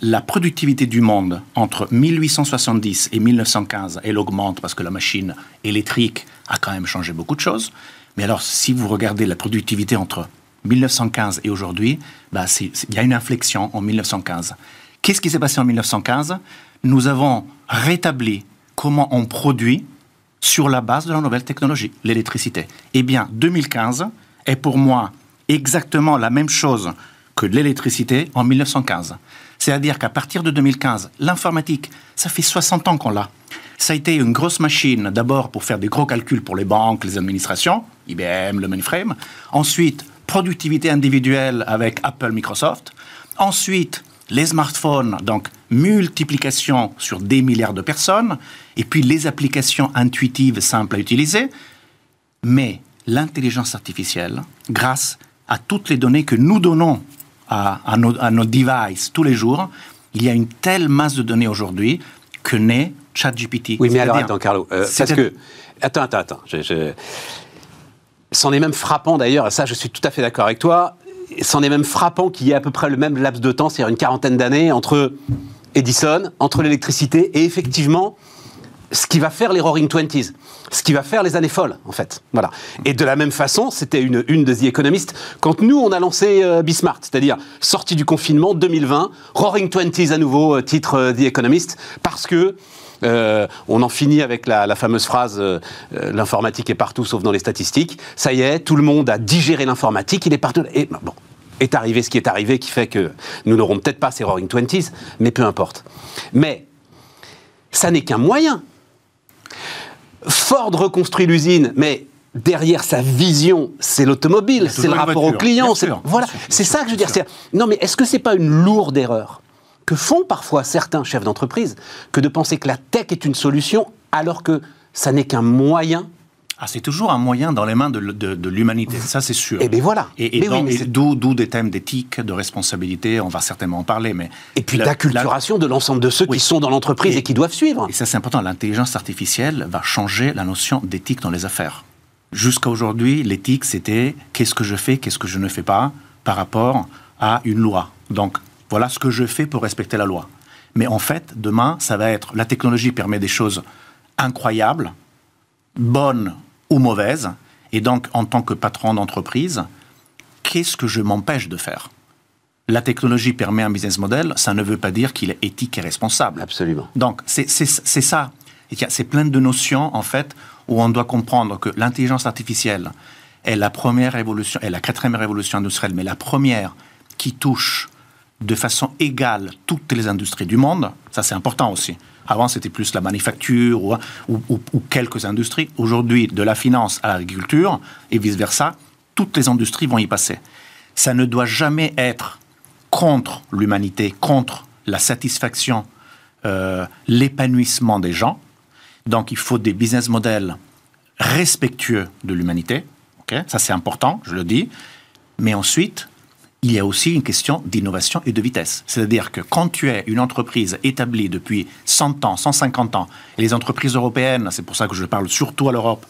la productivité du monde entre 1870 et 1915, elle augmente parce que la machine électrique a quand même changé beaucoup de choses. Mais alors, si vous regardez la productivité entre 1915 et aujourd'hui, bah il y a une inflexion en 1915. Qu'est-ce qui s'est passé en 1915 Nous avons rétabli comment on produit sur la base de la nouvelle technologie, l'électricité. Eh bien, 2015 est pour moi exactement la même chose que l'électricité en 1915. C'est-à-dire qu'à partir de 2015, l'informatique, ça fait 60 ans qu'on l'a. Ça a été une grosse machine, d'abord pour faire des gros calculs pour les banques, les administrations, IBM, le mainframe. Ensuite, productivité individuelle avec Apple, Microsoft. Ensuite, les smartphones, donc multiplication sur des milliards de personnes. Et puis les applications intuitives, simples à utiliser. Mais l'intelligence artificielle, grâce à toutes les données que nous donnons à, nos, devices tous les jours, il y a une telle masse de données aujourd'hui que naît ChatGPT. Oui, mais alors attends, Carlo, euh, parce que attends, attends, attends. C'en est même frappant d'ailleurs, et ça, je suis tout à fait d'accord avec toi. C'en est même frappant qu'il y ait à peu près le même laps de temps, c'est-à-dire une quarantaine d'années entre Edison, entre l'électricité et effectivement ce qui va faire les Roaring Twenties, ce qui va faire les années folles, en fait. Voilà. Et de la même façon, c'était une, une de The Economist, quand nous, on a lancé euh, Bismart, c'est-à-dire sortie du confinement 2020, Roaring Twenties à nouveau, euh, titre euh, The Economist, parce que on en finit avec la, fameuse phrase l'informatique est partout sauf dans les statistiques. Ça y est, tout le monde a digéré l'informatique, il est partout. Et bon, est arrivé ce qui est arrivé, qui fait que nous n'aurons peut-être pas ces Roaring Twenties, mais peu importe. Mais ça n'est qu'un moyen. Ford reconstruit l'usine, mais derrière sa vision, c'est l'automobile, c'est le rapport au client. voilà, c'est ça que je veux dire. Non, mais est-ce que c'est pas une lourde erreur que font parfois certains chefs d'entreprise que de penser que la tech est une solution alors que ça n'est qu'un moyen ah, c'est toujours un moyen dans les mains de, l'humanité, ça c'est sûr. Et eh bien voilà. Et, d'où des thèmes d'éthique, de responsabilité, on va certainement en parler. Mais et puis d'acculturation de l'ensemble de ceux qui sont dans l'entreprise et, qui doivent suivre. Et ça c'est important, l'intelligence artificielle va changer la notion d'éthique dans les affaires. Jusqu'à aujourd'hui, l'éthique c'était qu'est-ce que je fais, qu'est-ce que je ne fais pas par rapport à une loi. Donc voilà ce que je fais pour respecter la loi. Mais en fait, demain, ça va être la technologie permet des choses incroyables, bonnes ou mauvaise. Et donc, en tant que patron d'entreprise, qu'est-ce que je m'empêche de faire? La technologie permet un business model, ça ne veut pas dire qu'il est éthique et responsable. Absolument. Donc, c'est ça. C'est plein de notions, en fait, où on doit comprendre que l'intelligence artificielle est la première révolution, est la quatrième révolution industrielle, mais la première qui touche de façon égale toutes les industries du monde. Ça, c'est important aussi. Avant, c'était plus la manufacture ou, quelques industries. Aujourd'hui, de la finance à l'agriculture et vice-versa, toutes les industries vont y passer. Ça ne doit jamais être contre l'humanité, contre la satisfaction, euh, l'épanouissement des gens. Donc, il faut des business models respectueux de l'humanité. Ça, c'est important, je le dis. Mais ensuite, il y a aussi une question d'innovation et de vitesse. C'est-à-dire que quand tu es une entreprise établie depuis 100 ans, 150 ans, et les entreprises européennes, c'est pour ça que je parle surtout à l'Europe,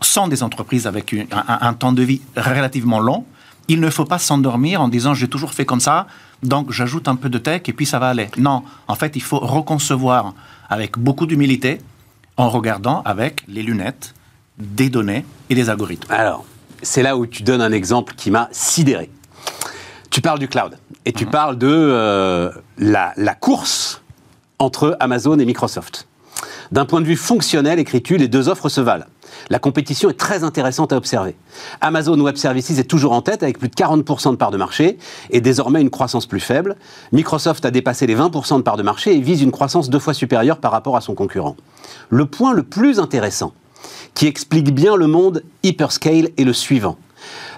sont des entreprises avec un, temps de vie relativement long, il ne faut pas s'endormir en disant j'ai toujours fait comme ça, donc j'ajoute un peu de tech et puis ça va aller. Non, en fait, il faut reconcevoir avec beaucoup d'humilité en regardant avec les lunettes des données et des algorithmes. Alors, c'est là où tu donnes un exemple qui m'a sidéré. Tu parles du cloud et tu mhm. parles de euh, la, la course entre Amazon et Microsoft. D'un point de vue fonctionnel, écris-tu, les deux offres se valent. La compétition est très intéressante à observer. Amazon Web Services est toujours en tête avec plus de 40% de part de marché et désormais une croissance plus faible. Microsoft a dépassé les 20% de part de marché et vise une croissance deux fois supérieure par rapport à son concurrent. Le point le plus intéressant, qui explique bien le monde hyperscale, est le suivant.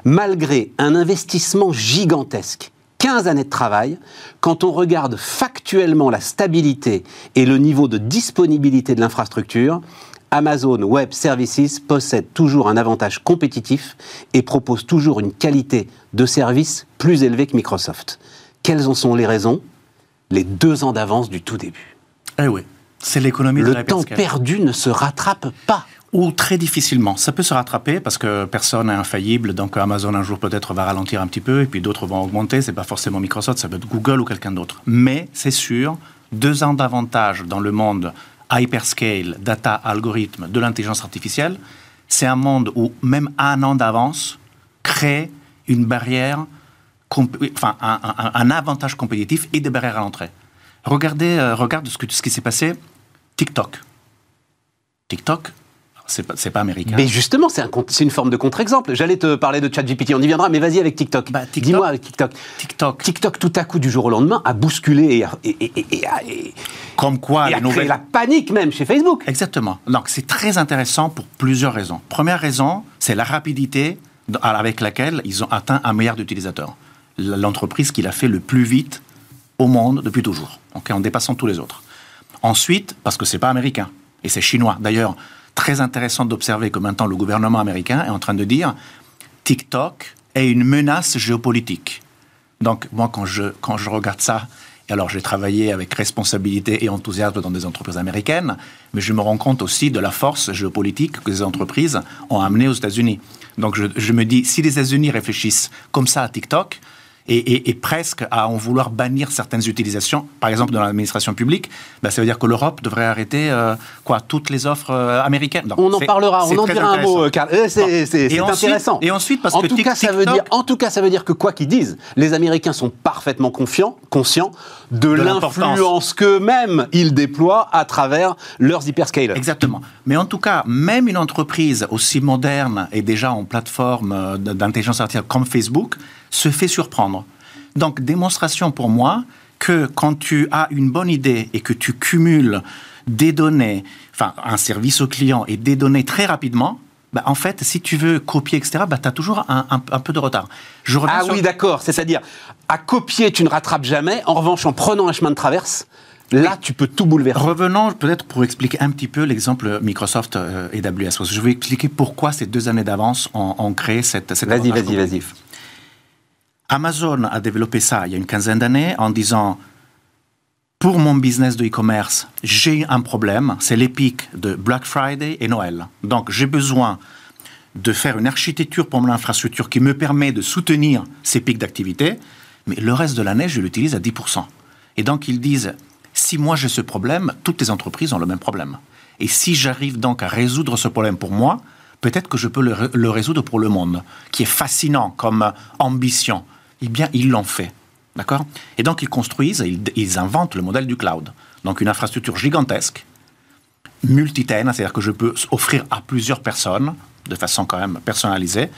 Malgré un investissement gigantesque, 15 années de travail, quand on regarde factuellement la stabilité et le niveau de disponibilité de l'infrastructure, Amazon Web Services possède toujours un avantage compétitif et propose toujours une qualité de service plus élevée que Microsoft. Quelles en sont les raisons? Les deux ans d'avance du tout début. Eh oui, c'est l'économie de Le temps perdu ne se rattrape pas. Ou très difficilement. Ça peut se rattraper parce que personne n'est infaillible. Donc Amazon un jour peut-être va ralentir un petit peu et puis d'autres vont augmenter. C'est pas forcément Microsoft, ça peut être Google ou quelqu'un d'autre. Mais c'est sûr, deux ans d'avantage dans le monde hyperscale, data, algorithme, de l'intelligence artificielle, c'est un monde où même un an d'avance crée une barrière, enfin un, avantage compétitif et des barrières à l'entrée. Regardez, euh, regarde ce, qui s'est passé. TikTok. TikTok, c'est pas, pas américain. Mais justement, c'est un, une forme de contre-exemple. J'allais te parler de ChatGPT, on y viendra, mais vas-y avec TikTok. Bah, Dis-moi avec TikTok. TikTok. TikTok, tout à coup, du jour au lendemain, a bousculé et, et, et, Comme quoi, et a créé la panique même chez Facebook. Exactement. Donc, c'est très intéressant pour plusieurs raisons. Première raison, c'est la rapidité avec laquelle ils ont atteint un milliard d'utilisateurs. L'entreprise qui l'a fait le plus vite au monde depuis toujours, en dépassant tous les autres. Ensuite, parce que c'est pas américain, et c'est chinois. D'ailleurs, très intéressant d'observer que maintenant le gouvernement américain est en train de dire TikTok est une menace géopolitique. Donc moi, quand je, quand je regarde ça, et alors j'ai travaillé avec responsabilité et enthousiasme dans des entreprises américaines, mais je me rends compte aussi de la force géopolitique que ces entreprises ont amenée aux États-Unis. Donc je, je me dis, si les États-Unis réfléchissent comme ça à TikTok, et, presque à en vouloir bannir certaines utilisations, par exemple dans l'administration publique, ben, ça veut dire que l'Europe devrait arrêter euh, quoi, toutes les offres euh, américaines. on en parlera, on en dira un mot, Carl. Euh, c'est intéressant. Et ensuite, parce en que tout cas, ça veut dire, en tout cas, ça veut dire que quoi qu'ils disent, les Américains sont parfaitement confiants, conscients de, l'influence qu'eux-mêmes ils déploient à travers leurs hyperscalers. Exactement. Mais en tout cas, même une entreprise aussi moderne et déjà en plateforme d'intelligence artificielle comme Facebook, se fait surprendre. Donc, démonstration pour moi que quand tu as une bonne idée et que tu cumules des données, enfin un service au client et des données très rapidement, bah, en fait, si tu veux copier, etc., bah, tu as toujours un, peu de retard. Je ah oui, d'accord. C'est-à-dire, à copier, tu ne rattrapes jamais. En revanche, en prenant un chemin de traverse, Là, tu peux tout bouleverser. Revenons peut-être pour expliquer un petit peu l'exemple Microsoft euh, et AWS. Je vais expliquer pourquoi ces deux années d'avance ont, créé cette, cette Vas-y, vas-y, vas-y. Amazon a développé ça il y a une quinzaine d'années en disant pour mon business de e-commerce, j'ai un problème, c'est pics de Black Friday et Noël. Donc j'ai besoin de faire une architecture pour mon infrastructure qui me permet de soutenir ces pics d'activité, mais le reste de l'année, je l'utilise à 10%. Et donc ils disent, si moi j'ai ce problème, toutes les entreprises ont le même problème. Et si j'arrive donc à résoudre ce problème pour moi, peut-être que je peux le, le résoudre pour le monde, qui est fascinant comme ambition eh bien, ils l'ont fait. D'accord? Et donc, ils construisent, ils, inventent le modèle du cloud. Donc, une infrastructure gigantesque, multitaine, c'est-à-dire que je peux offrir à plusieurs personnes, de façon quand même personnalisée,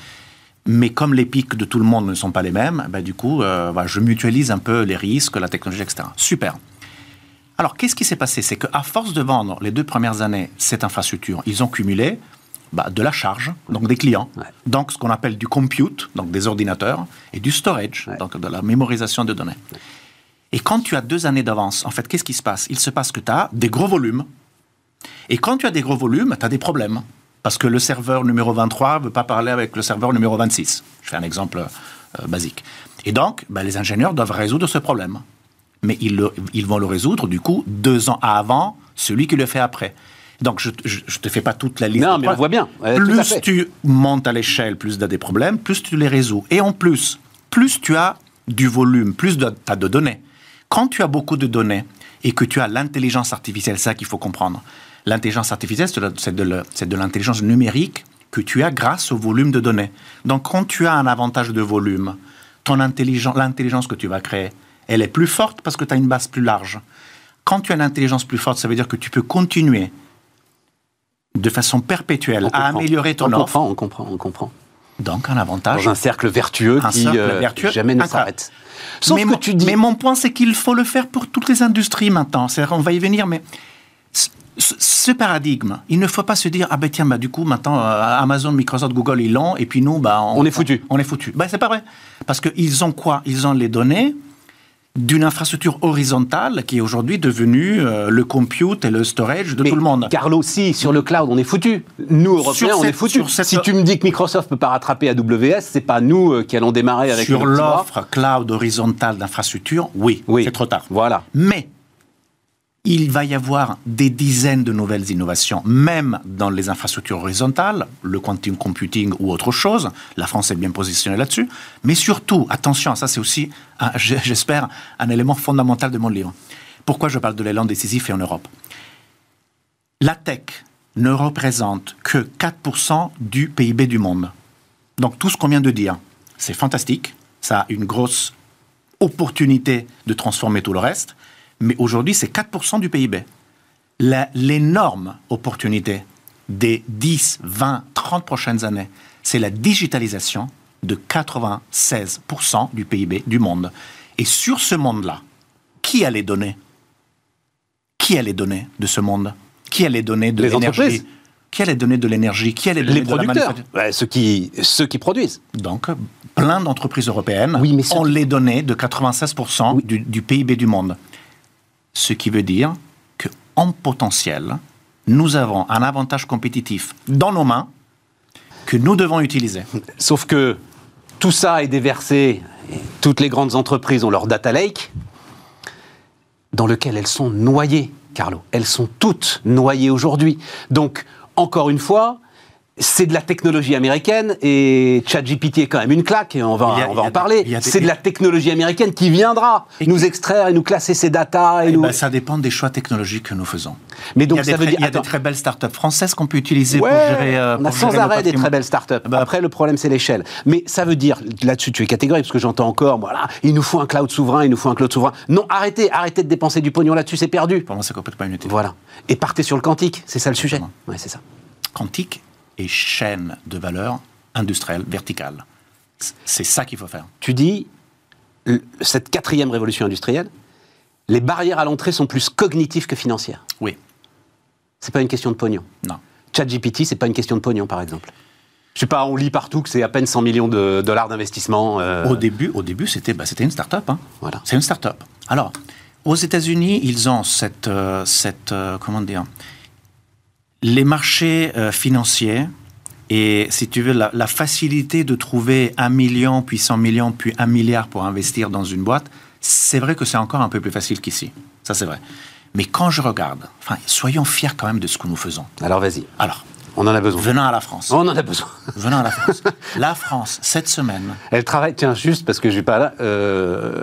mais comme les pics de tout le monde ne sont pas les mêmes, ben, du coup, euh, je mutualise un peu les risques, la technologie, etc. Super. Alors, qu'est-ce qui s'est passé? C'est qu'à force de vendre les deux premières années cette infrastructure, ils ont cumulé bah, de la charge, donc des clients, donc ce qu'on appelle du compute, donc des ordinateurs, et du storage, donc de la mémorisation de données. Et quand tu as deux années d'avance, en fait, qu'est-ce qui se passe? Il se passe que tu as des gros volumes. Et quand tu as des gros volumes, tu as des problèmes. Parce que le serveur numéro 23 ne veut pas parler avec le serveur numéro 26. Je fais un exemple euh, basique. Et donc, bah, les ingénieurs doivent résoudre ce problème. Mais ils, ils vont le résoudre, du coup, deux ans avant celui qui le fait après. Donc, je ne te fais pas toute la liste. Non, mais on voit bien. plus tu montes à l'échelle, plus tu as des problèmes, plus tu les résous. Et en plus, plus tu as du volume, plus tu as de données. Quand tu as beaucoup de données et que tu as l'intelligence artificielle, c'est ça qu'il faut comprendre. L'intelligence artificielle, c'est de l'intelligence numérique que tu as grâce au volume de données. Donc, quand tu as un avantage de volume, ton intelligence, l'intelligence que tu vas créer, elle est plus forte parce que tu as une base plus large. Quand tu as une intelligence plus forte, ça veut dire que tu peux continuer de façon perpétuelle à améliorer ton on Comprend, on comprend, on comprend. Donc un avantage. Dans un cercle vertueux qui euh, jamais ne s'arrête. mais, que dis... mais mon point, c'est qu'il faut le faire pour toutes les industries maintenant. C'est-à-dire, on va y venir, mais ce paradigme, il ne faut pas se dire ah ben tiens bah du coup maintenant euh, Amazon, Microsoft, Google ils l'ont et puis nous bah on, est foutu. On, est foutu. Ben c'est pas vrai parce qu'ils ont quoi? Ils ont les données d'une infrastructure horizontale qui est aujourd'hui devenue euh, le compute et le storage de tout le monde. Carlo, si sur le cloud on est foutu. Nous Européens on est foutu. Si tu me dis que Microsoft peut pas rattraper AWS, c'est pas nous euh, qui allons démarrer avec sur l'offre cloud horizontale d'infrastructure. Oui, oui. c'est trop tard. Voilà. Mais il va y avoir des dizaines de nouvelles innovations, même dans les infrastructures horizontales, le quantum computing ou autre chose. La France est bien positionnée là-dessus. Mais surtout, attention, ça c'est aussi, j'espère, un élément fondamental de mon livre. Pourquoi je parle de l'élan décisif et en Europe? La tech ne représente que 4% du PIB du monde. Donc tout ce qu'on vient de dire, c'est fantastique, ça a une grosse opportunité de transformer tout le reste, mais aujourd'hui, c'est 4% du PIB. L'énorme opportunité des 10, 20, 30 prochaines années, c'est la digitalisation de 96% du PIB du monde. Et sur ce monde-là, qui a les données? Qui a les données de ce monde? Qui a les données de l'énergie? Qui a les données de l'énergie? Qui a les données les producteurs, ceux, qui, ceux qui produisent. Donc, plein d'entreprises européennes ont les données de 96% du, du PIB du monde. Ce qui veut dire qu'en potentiel, nous avons un avantage compétitif dans nos mains que nous devons utiliser. Sauf que tout ça est déversé, toutes les grandes entreprises ont leur data lake, dans lequel elles sont noyées, Carlo. Elles sont toutes noyées aujourd'hui. Donc, encore une fois, c'est de la technologie américaine et ChatGPT est quand même une claque et on va, on va en parler. C'est de la technologie américaine qui viendra nous extraire et nous classer ces datas. Et, eh nous... Ben, ça dépend des choix technologiques que nous faisons. Mais donc, ça veut dire, il y a des très belles startups françaises qu'on peut utiliser pour gérer. Euh, on a sans arrêt des très belles startups. Bah, Après, le problème, c'est l'échelle. Mais ça veut dire, là-dessus, tu es catégorique, parce que j'entends encore, voilà, il nous faut un cloud souverain, il nous faut un cloud souverain. Non, arrêtez, arrêtez de dépenser du pognon là-dessus, c'est perdu. Pour moi, c'est complètement inutile. Voilà. Et partez sur le quantique, c'est ça le sujet. Ouais, c'est ça. Quantique et chaîne de valeur industrielle verticale. C'est ça qu'il faut faire. Tu dis, cette quatrième révolution industrielle, les barrières à l'entrée sont plus cognitives que financières. Oui. C'est pas une question de pognon. Non. ChatGPT, c'est pas une question de pognon, par exemple. Je sais pas, on lit partout que c'est à peine 100 millions de dollars d'investissement. Euh. Au début, au début, c'était, bah, c'était une start-up. Hein. Voilà. C'est une start-up. Alors, aux États-Unis, ils ont cette, euh, cette euh, comment dire, les marchés euh, financiers et, si tu veux, la, facilité de trouver un million, puis 100 millions, puis un milliard pour investir dans une boîte, c'est vrai que c'est encore un peu plus facile qu'ici. Ça, c'est vrai. Mais quand je regarde, enfin, soyons fiers quand même de ce que nous faisons. Alors, vas-y. Alors, on en a besoin. Venons à la France. On en a besoin. Venons à la France. la France, cette semaine. Elle travaille, tiens, juste parce que je suis pas là, euh,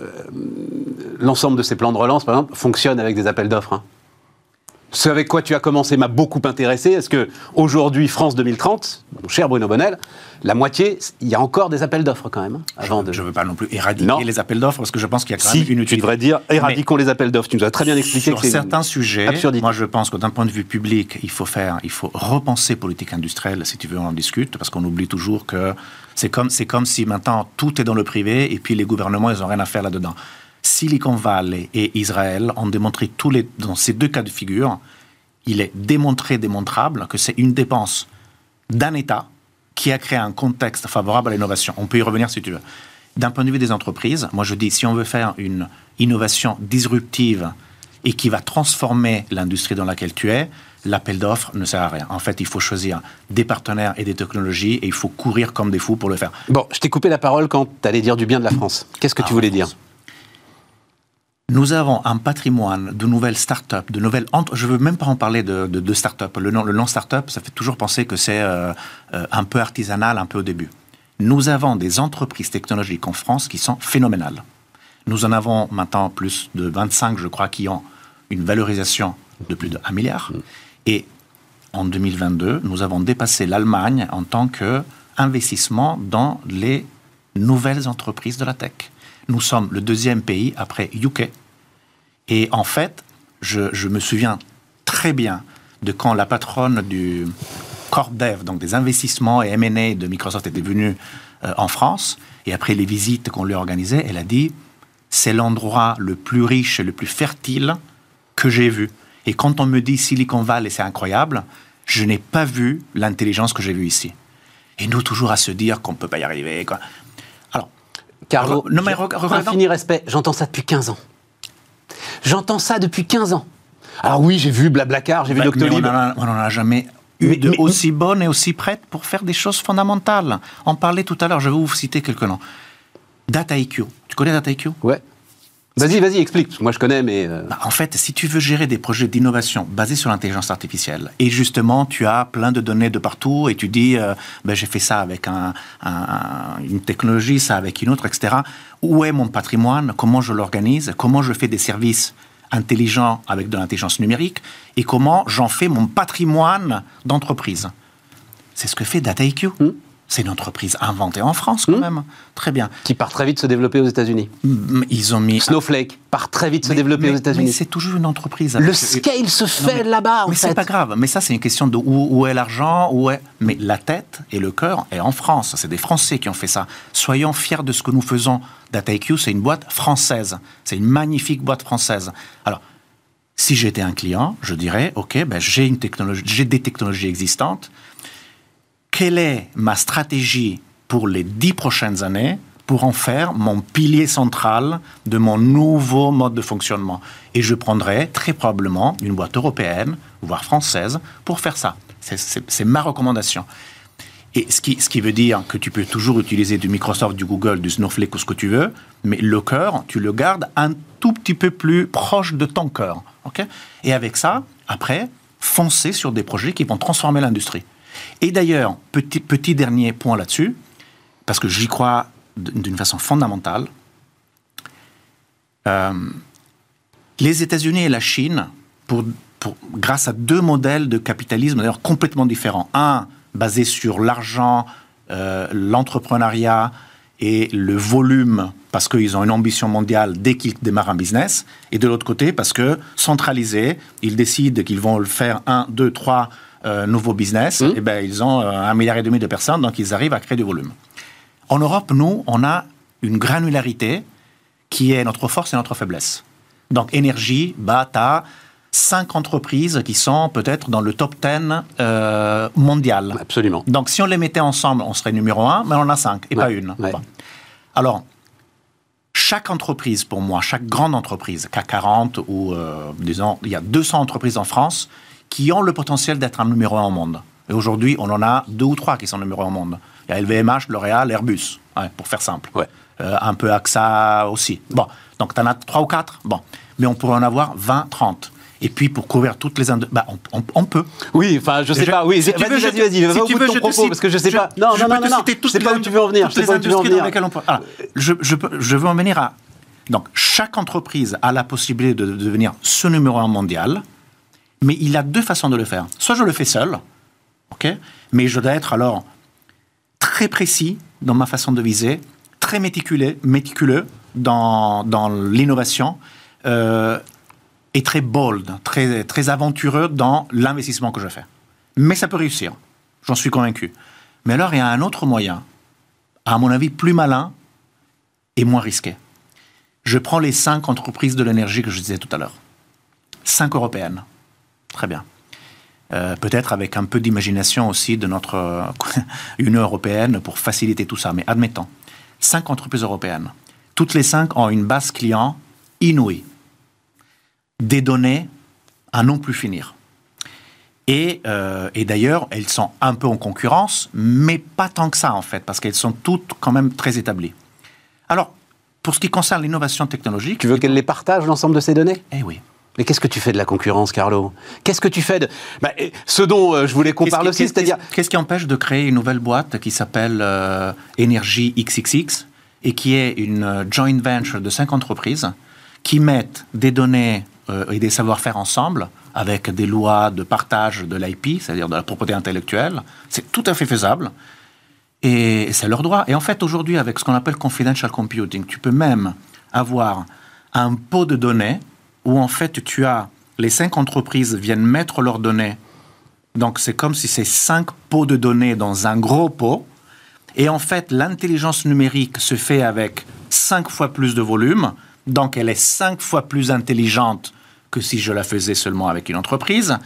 l'ensemble de ces plans de relance, par exemple, fonctionne avec des appels d'offres. Hein ce avec quoi tu as commencé m'a beaucoup intéressé. Est-ce que aujourd'hui, France 2030, mon cher Bruno Bonnel, la moitié, il y a encore des appels d'offres quand même. Hein, je ne veux pas non plus éradiquer les appels d'offres parce que je pense qu'il y a quand même une utilité. Tu devrais dire éradiquons les appels d'offres. Tu nous as très bien expliqué sur certains sujets. Moi, je pense que d'un point de vue public, il faut faire, il faut repenser politique industrielle. Si tu veux, on en discute parce qu'on oublie toujours que c'est comme c'est comme si maintenant tout est dans le privé et puis les gouvernements ils ont rien à faire là-dedans. Silicon Valley et Israël ont démontré tous les, dans ces deux cas de figure, il est démontré, démontrable que c'est une dépense d'un État qui a créé un contexte favorable à l'innovation. On peut y revenir si tu veux. D'un point de vue des entreprises, moi je dis, si on veut faire une innovation disruptive et qui va transformer l'industrie dans laquelle tu es, l'appel d'offres ne sert à rien. En fait, il faut choisir des partenaires et des technologies et il faut courir comme des fous pour le faire. Bon, je t'ai coupé la parole quand tu allais dire du bien de la France. Qu'est-ce que tu ah, voulais dire nous avons un patrimoine de nouvelles start-up, de nouvelles. Je ne veux même pas en parler de, de, start-up. Le nom, le nom start-up, ça fait toujours penser que c'est euh, euh, un peu artisanal, un peu au début. Nous avons des entreprises technologiques en France qui sont phénoménales. Nous en avons maintenant plus de 25, je crois, qui ont une valorisation de plus de 1 milliard. Et en 2022, nous avons dépassé l'Allemagne en tant qu'investissement dans les nouvelles entreprises de la tech. Nous sommes le deuxième pays après UK. Et en fait, je, me souviens très bien de quand la patronne du Corp Dev, donc des investissements et M&A de Microsoft était venue euh, en France. Et après les visites qu'on lui a organisées, elle a dit c'est l'endroit le plus riche et le plus fertile que j'ai vu. Et quand on me dit Silicon Valley, c'est incroyable, je n'ai pas vu l'intelligence que j'ai vue ici. Et nous, toujours à se dire qu'on ne peut pas y arriver. Quoi. Carlo, non, mais infini respect, j'entends ça depuis 15 ans. J'entends ça depuis 15 ans. Alors oui, j'ai vu Blablacar, j'ai vu Doctolib. On n'en a jamais eu de aussi bonne et aussi prête pour faire des choses fondamentales. On parlait tout à l'heure, je vais vous citer quelques noms. DataIQ. Tu connais DataIQ Ouais. Vas-y, vas-y, explique. Moi, je connais, mais. Euh, bah, en fait, si tu veux gérer des projets d'innovation basés sur l'intelligence artificielle, et justement, tu as plein de données de partout, et tu dis, euh, ben, j'ai fait ça avec une technologie, ça avec une autre, etc. Où est mon patrimoine Comment je l'organise Comment je fais des services intelligents avec de l'intelligence numérique Et comment j'en fais mon patrimoine d'entreprise C'est ce que fait DataIQ. Hmm. C'est une entreprise inventée en France quand hmm. même. Très bien. Qui part très vite se développer aux États-Unis. Ils ont mis Snowflake part très vite se développer aux États-Unis. Mais c'est toujours une entreprise. Le scale se fait là-bas. Mais c'est pas grave. Mais ça c'est une question de où, est l'argent, où est. Mais la tête et le cœur est en France. C'est des Français qui ont fait ça. Soyons fiers de ce que nous faisons. DataIQ c'est une boîte française. C'est une magnifique boîte française. Alors. Si j'étais un client, je dirais, OK, ben j'ai une technologie, j'ai des technologies existantes, quelle est ma stratégie pour les dix prochaines années pour en faire mon pilier central de mon nouveau mode de fonctionnement? Et je prendrai très probablement une boîte européenne, voire française, pour faire ça. C'est ma recommandation. Et ce qui, ce qui veut dire que tu peux toujours utiliser du Microsoft, du Google, du Snowflake ou ce que tu veux, mais le cœur, tu le gardes un tout petit peu plus proche de ton cœur. Et avec ça, après, foncer sur des projets qui vont transformer l'industrie. Et d'ailleurs, petit, dernier point là-dessus, parce que j'y crois d'une façon fondamentale, euh, les États-Unis et la Chine, pour, grâce à deux modèles de capitalisme d'ailleurs complètement différents, un basé sur l'argent, euh, l'entrepreneuriat et le volume, parce qu'ils ont une ambition mondiale dès qu'ils démarrent un business, et de l'autre côté, parce que centralisé, ils décident qu'ils vont le faire un, deux, trois nouveaux business, mmh. et eh ben, ils ont euh, un milliard et demi de personnes, donc ils arrivent à créer du volume. En Europe, nous, on a une granularité qui est notre force et notre faiblesse. Donc, énergie, bah, tu as cinq entreprises qui sont peut-être dans le top 10 euh, mondial. Absolument. Donc, si on les mettait ensemble, on serait numéro un, mais on en a cinq et pas une. Alors, chaque entreprise, pour moi, chaque grande entreprise, CAC 40 ou, disons, il y a 200 entreprises en France, qui ont le potentiel d'être un numéro un au monde. Et aujourd'hui, on en a deux ou trois qui sont numéro un au monde. Il y a LVMH, L'Oréal, Airbus, pour faire simple. Ouais. Euh, un peu AXA aussi. Bon, donc tu en as trois ou quatre Bon, mais on pourrait en avoir 20, 30. Et puis pour couvrir toutes les bah, on, on, peut. Oui, enfin je sais pas. Oui, vas-y, vas-y, vas-y, vas-y. Si tu veux, je propos, parce que je sais pas. Non, non, non, non. Je sais pas où tu veux en venir. Je sais pas où tu veux en venir. je, je, je veux en venir à. Donc chaque entreprise a la possibilité de devenir ce numéro un mondial. Mais il a deux façons de le faire. Soit je le fais seul, ok, mais je dois être alors très précis dans ma façon de viser, très méticuleux, méticuleux dans, dans l'innovation euh, et très bold, très, très aventureux dans l'investissement que je fais. Mais ça peut réussir, j'en suis convaincu. Mais alors il y a un autre moyen, à mon avis plus malin et moins risqué. Je prends les cinq entreprises de l'énergie que je disais tout à l'heure, cinq européennes Très bien. Euh, peut-être avec un peu d'imagination aussi de notre euh, Union européenne pour faciliter tout ça. Mais admettons, cinq entreprises européennes. Toutes les cinq ont une base client inouïe. Des données à non plus finir. Et, euh, et d'ailleurs, elles sont un peu en concurrence, mais pas tant que ça en fait, parce qu'elles sont toutes quand même très établies. Alors, pour ce qui concerne l'innovation technologique. Tu veux qu'elle les partage, l'ensemble de ces données? Eh oui. Mais qu'est-ce que tu fais de la concurrence, Carlo? Qu'est-ce que tu fais de... Bah, ce dont euh, je voulais qu'on parle aussi, c'est-à-dire... Qu'est-ce qui empêche de créer une nouvelle boîte qui s'appelle euh, Énergie XXX et qui est une euh, joint venture de cinq entreprises qui mettent des données et des savoir-faire ensemble avec des lois de partage de l'IP, c'est-à-dire de la propriété intellectuelle. C'est tout à fait faisable. Et c'est leur droit. Et en fait, aujourd'hui, avec ce qu'on appelle confidential computing, tu peux même avoir un pot de données où en fait tu as les cinq entreprises viennent mettre leurs données. Donc c'est comme si c'est cinq pots de données dans un gros pot. Et en fait, l'intelligence numérique se fait avec cinq fois plus de volume. Donc elle est cinq fois plus intelligente que si je la faisais seulement avec une entreprise.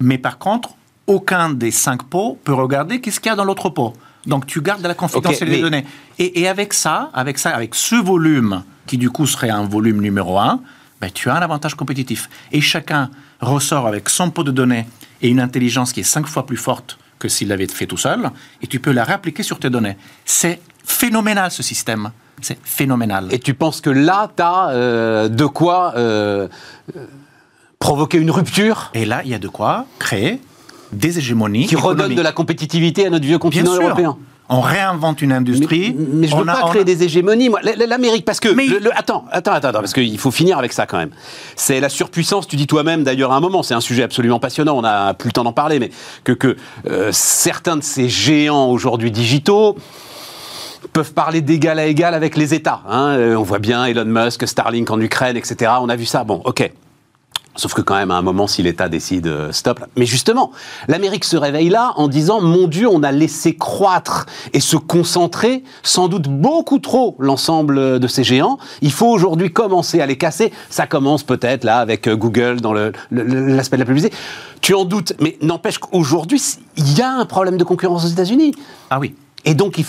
Mais par contre, aucun des cinq pots peut regarder qu'est-ce qu'il y a dans l'autre pot. Donc tu gardes la confidentialité des données. Et, et, avec ça, avec ça, avec ce volume qui du coup serait un volume numéro un, ben, tu as un avantage compétitif. Et chacun ressort avec son pot de données et une intelligence qui est cinq fois plus forte que s'il l'avait fait tout seul, et tu peux la réappliquer sur tes données. C'est phénoménal ce système. C'est phénoménal. Et tu penses que là, tu as euh, de quoi euh, provoquer une rupture? Et là, il y a de quoi créer des hégémonies. Qui redonnent de la compétitivité à notre vieux continent européen on réinvente une industrie. Mais, je ne veux pas créer des hégémonies. Moi, l'Amérique, parce que le, attends, attends, attends, parce qu'il faut finir avec ça quand même. C'est la surpuissance. Tu dis toi-même d'ailleurs à un moment, c'est un sujet absolument passionnant. On n'a plus le temps d'en parler, mais que, que euh, certains de ces géants aujourd'hui digitaux peuvent parler d'égal à égal avec les États. Hein. Euh, on voit bien Elon Musk, Starlink en Ukraine, etc. On a vu ça. Bon, ok. Sauf que quand même, à un moment, si l'État décide euh, stop. Mais justement, l'Amérique se réveille là en disant mon Dieu, on a laissé croître et se concentrer sans doute beaucoup trop l'ensemble de ces géants. Il faut aujourd'hui commencer à les casser. Ça commence peut-être là avec euh, Google dans l'aspect de la publicité. Tu en doutes, mais n'empêche qu'aujourd'hui, il y a un problème de concurrence aux États-Unis. Ah oui. Et donc, il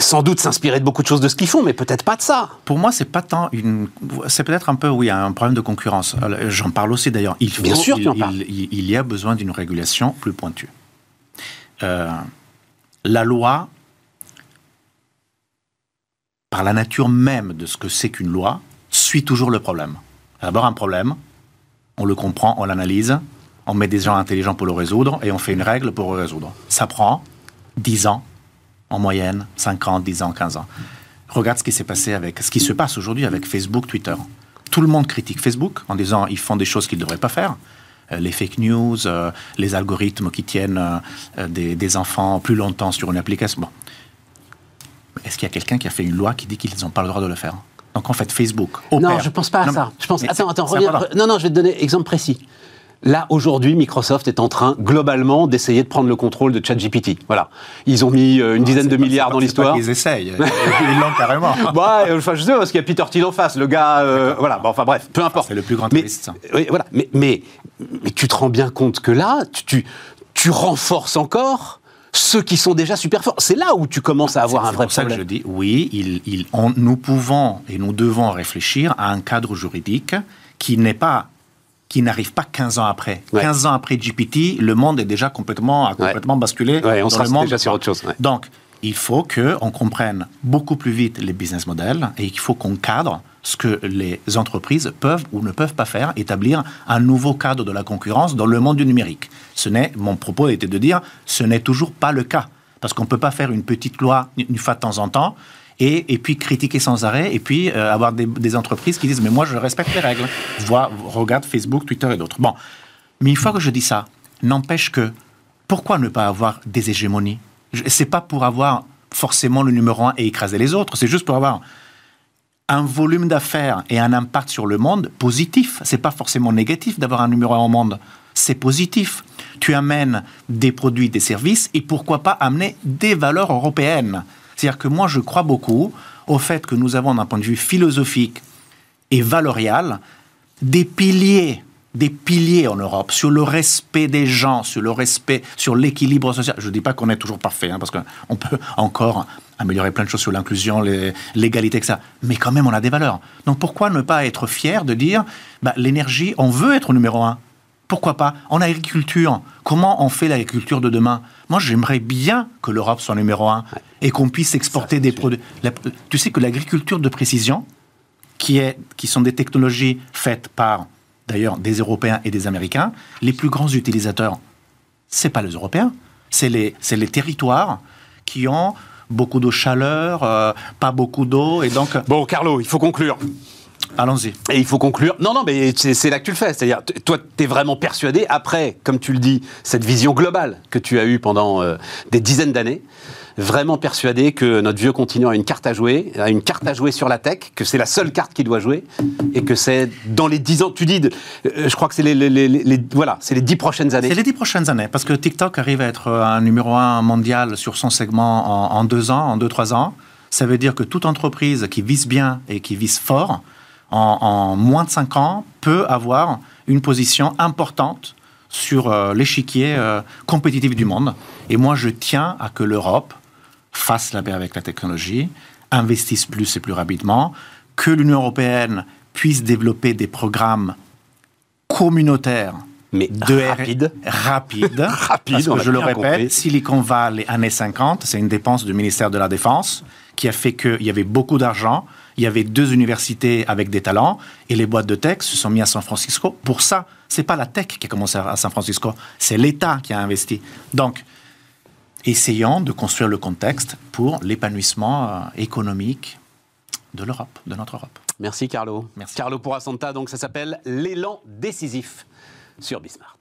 sans doute s'inspirer de beaucoup de choses de ce qu'ils font, mais peut-être pas de ça. Pour moi, c'est pas tant une. C'est peut-être un peu, oui, un problème de concurrence. J'en parle aussi d'ailleurs. Il Bien sûr, il, il, y a besoin d'une régulation plus pointue. Euh, la loi, par la nature même de ce que c'est qu'une loi, suit toujours le problème. D'abord un problème, on le comprend, on l'analyse, on met des gens intelligents pour le résoudre et on fait une règle pour le résoudre. Ça prend 10 ans, en moyenne, 5 ans, 10 ans, 15 ans. Regarde ce qui s'est passé avec, ce qui se passe aujourd'hui avec Facebook, Twitter. Tout le monde critique Facebook en disant ils font des choses qu'ils ne devraient pas faire. Euh, les fake news, euh, les algorithmes qui tiennent euh, des, enfants plus longtemps sur une application. Bon. Est-ce qu'il y a quelqu'un qui a fait une loi qui dit qu'ils n'ont pas le droit de le faire? Donc en fait, Facebook. Non, je ne pense pas à ça. Je pense. Attends, attends, reviens. Non, non, je vais te donner un exemple précis. Là, aujourd'hui, Microsoft est en train, globalement, d'essayer de prendre le contrôle de ChatGPT. Voilà. Ils ont mis euh, une dizaine de milliards dans l'histoire. Ils essayent. Ils l'ont carrément. bah, enfin, je sais, parce qu'il y a Peter Thiel en face. Le gars, euh, voilà. enfin, bref, peu importe. C'est le plus grand mais, Oui, voilà. Mais, mais, mais, tu te rends bien compte que là, tu, tu, renforces encore ceux qui sont déjà super forts. C'est là où tu commences à avoir un vrai problème. C'est pour ça que je dis, oui, il, nous pouvons et nous devons réfléchir à un cadre juridique qui n'est pas qui n'arrive pas 15 ans après. 15 ans après GPT, le monde est déjà complètement, a complètement basculé on dans le monde. déjà sur autre chose. Donc, il faut qu'on comprenne beaucoup plus vite les business models et il faut qu'on cadre ce que les entreprises peuvent ou ne peuvent pas faire, établir un nouveau cadre de la concurrence dans le monde du numérique. Ce n'est, mon propos était de dire, ce n'est toujours pas le cas. Parce qu'on ne peut pas faire une petite loi une fois de temps en temps et, puis critiquer sans arrêt, et puis euh, avoir des, entreprises qui disent mais moi je respecte les règles. Vois, regarde Facebook, Twitter et d'autres. Bon, mais une fois que je dis ça, n'empêche que pourquoi ne pas avoir des hégémonies? C'est pas pour avoir forcément le numéro un et écraser les autres, c'est juste pour avoir un volume d'affaires et un impact sur le monde positif. C'est pas forcément négatif d'avoir un numéro un au monde. C'est positif. Tu amènes des produits, des services et pourquoi pas amener des valeurs européennes. C'est-à-dire que moi, je crois beaucoup au fait que nous avons, d'un point de vue philosophique et valorial, des piliers, des piliers en Europe sur le respect des gens, sur le respect, sur l'équilibre social. Je ne dis pas qu'on est toujours parfait, hein, parce qu'on peut encore améliorer plein de choses sur l'inclusion, l'égalité, etc. Mais quand même, on a des valeurs. Donc pourquoi ne pas être fier de dire, bah, l'énergie, on veut être numéro un Pourquoi pas En agriculture, comment on fait l'agriculture de demain? Moi, j'aimerais bien que l'Europe soit numéro un et qu'on puisse exporter des produits. tu sais que l'agriculture de précision, qui, est, qui sont des technologies faites par, d'ailleurs, des Européens et des Américains, les plus grands utilisateurs, c'est pas les Européens, c'est les, les territoires qui ont beaucoup de chaleur, euh, pas beaucoup d'eau, et donc... Bon, Carlo, il faut conclure. Allons-y. Et il faut conclure. Non, non, mais c'est là que tu le fais. C'est-à-dire, toi, tu es vraiment persuadé, après, comme tu le dis, cette vision globale que tu as eue pendant euh, des dizaines d'années, vraiment persuadé que notre vieux continent a une carte à jouer, a une carte à jouer sur la tech, que c'est la seule carte qu'il doit jouer, et que c'est dans les dix ans, tu dis, euh, je crois que c'est les, les, voilà, c'est les dix prochaines années. C'est les dix prochaines années, parce que TikTok arrive à être un numéro un mondial sur son segment en, en deux ans, en deux, trois ans. Ça veut dire que toute entreprise qui vise bien et qui vise fort, en, moins de 5 ans, peut avoir une position importante sur euh, l'échiquier euh, compétitif du monde. Et moi, je tiens à que l'Europe fasse la paix avec la technologie, investisse plus et plus rapidement, que l'Union européenne puisse développer des programmes communautaires mais de rapide. Rapide. rapide. Parce que je le répète, Silicon Valley, années 50, c'est une dépense du ministère de la Défense qui a fait qu'il y avait beaucoup d'argent il y avait deux universités avec des talents et les boîtes de tech se sont mis à San Francisco. Pour ça, c'est pas la tech qui a commencé à San Francisco, c'est l'État qui a investi. Donc, essayons de construire le contexte pour l'épanouissement euh, économique de l'Europe, de notre Europe. Merci Carlo. Merci. Carlo Pourasanta, donc ça s'appelle l'élan décisif sur Bismart.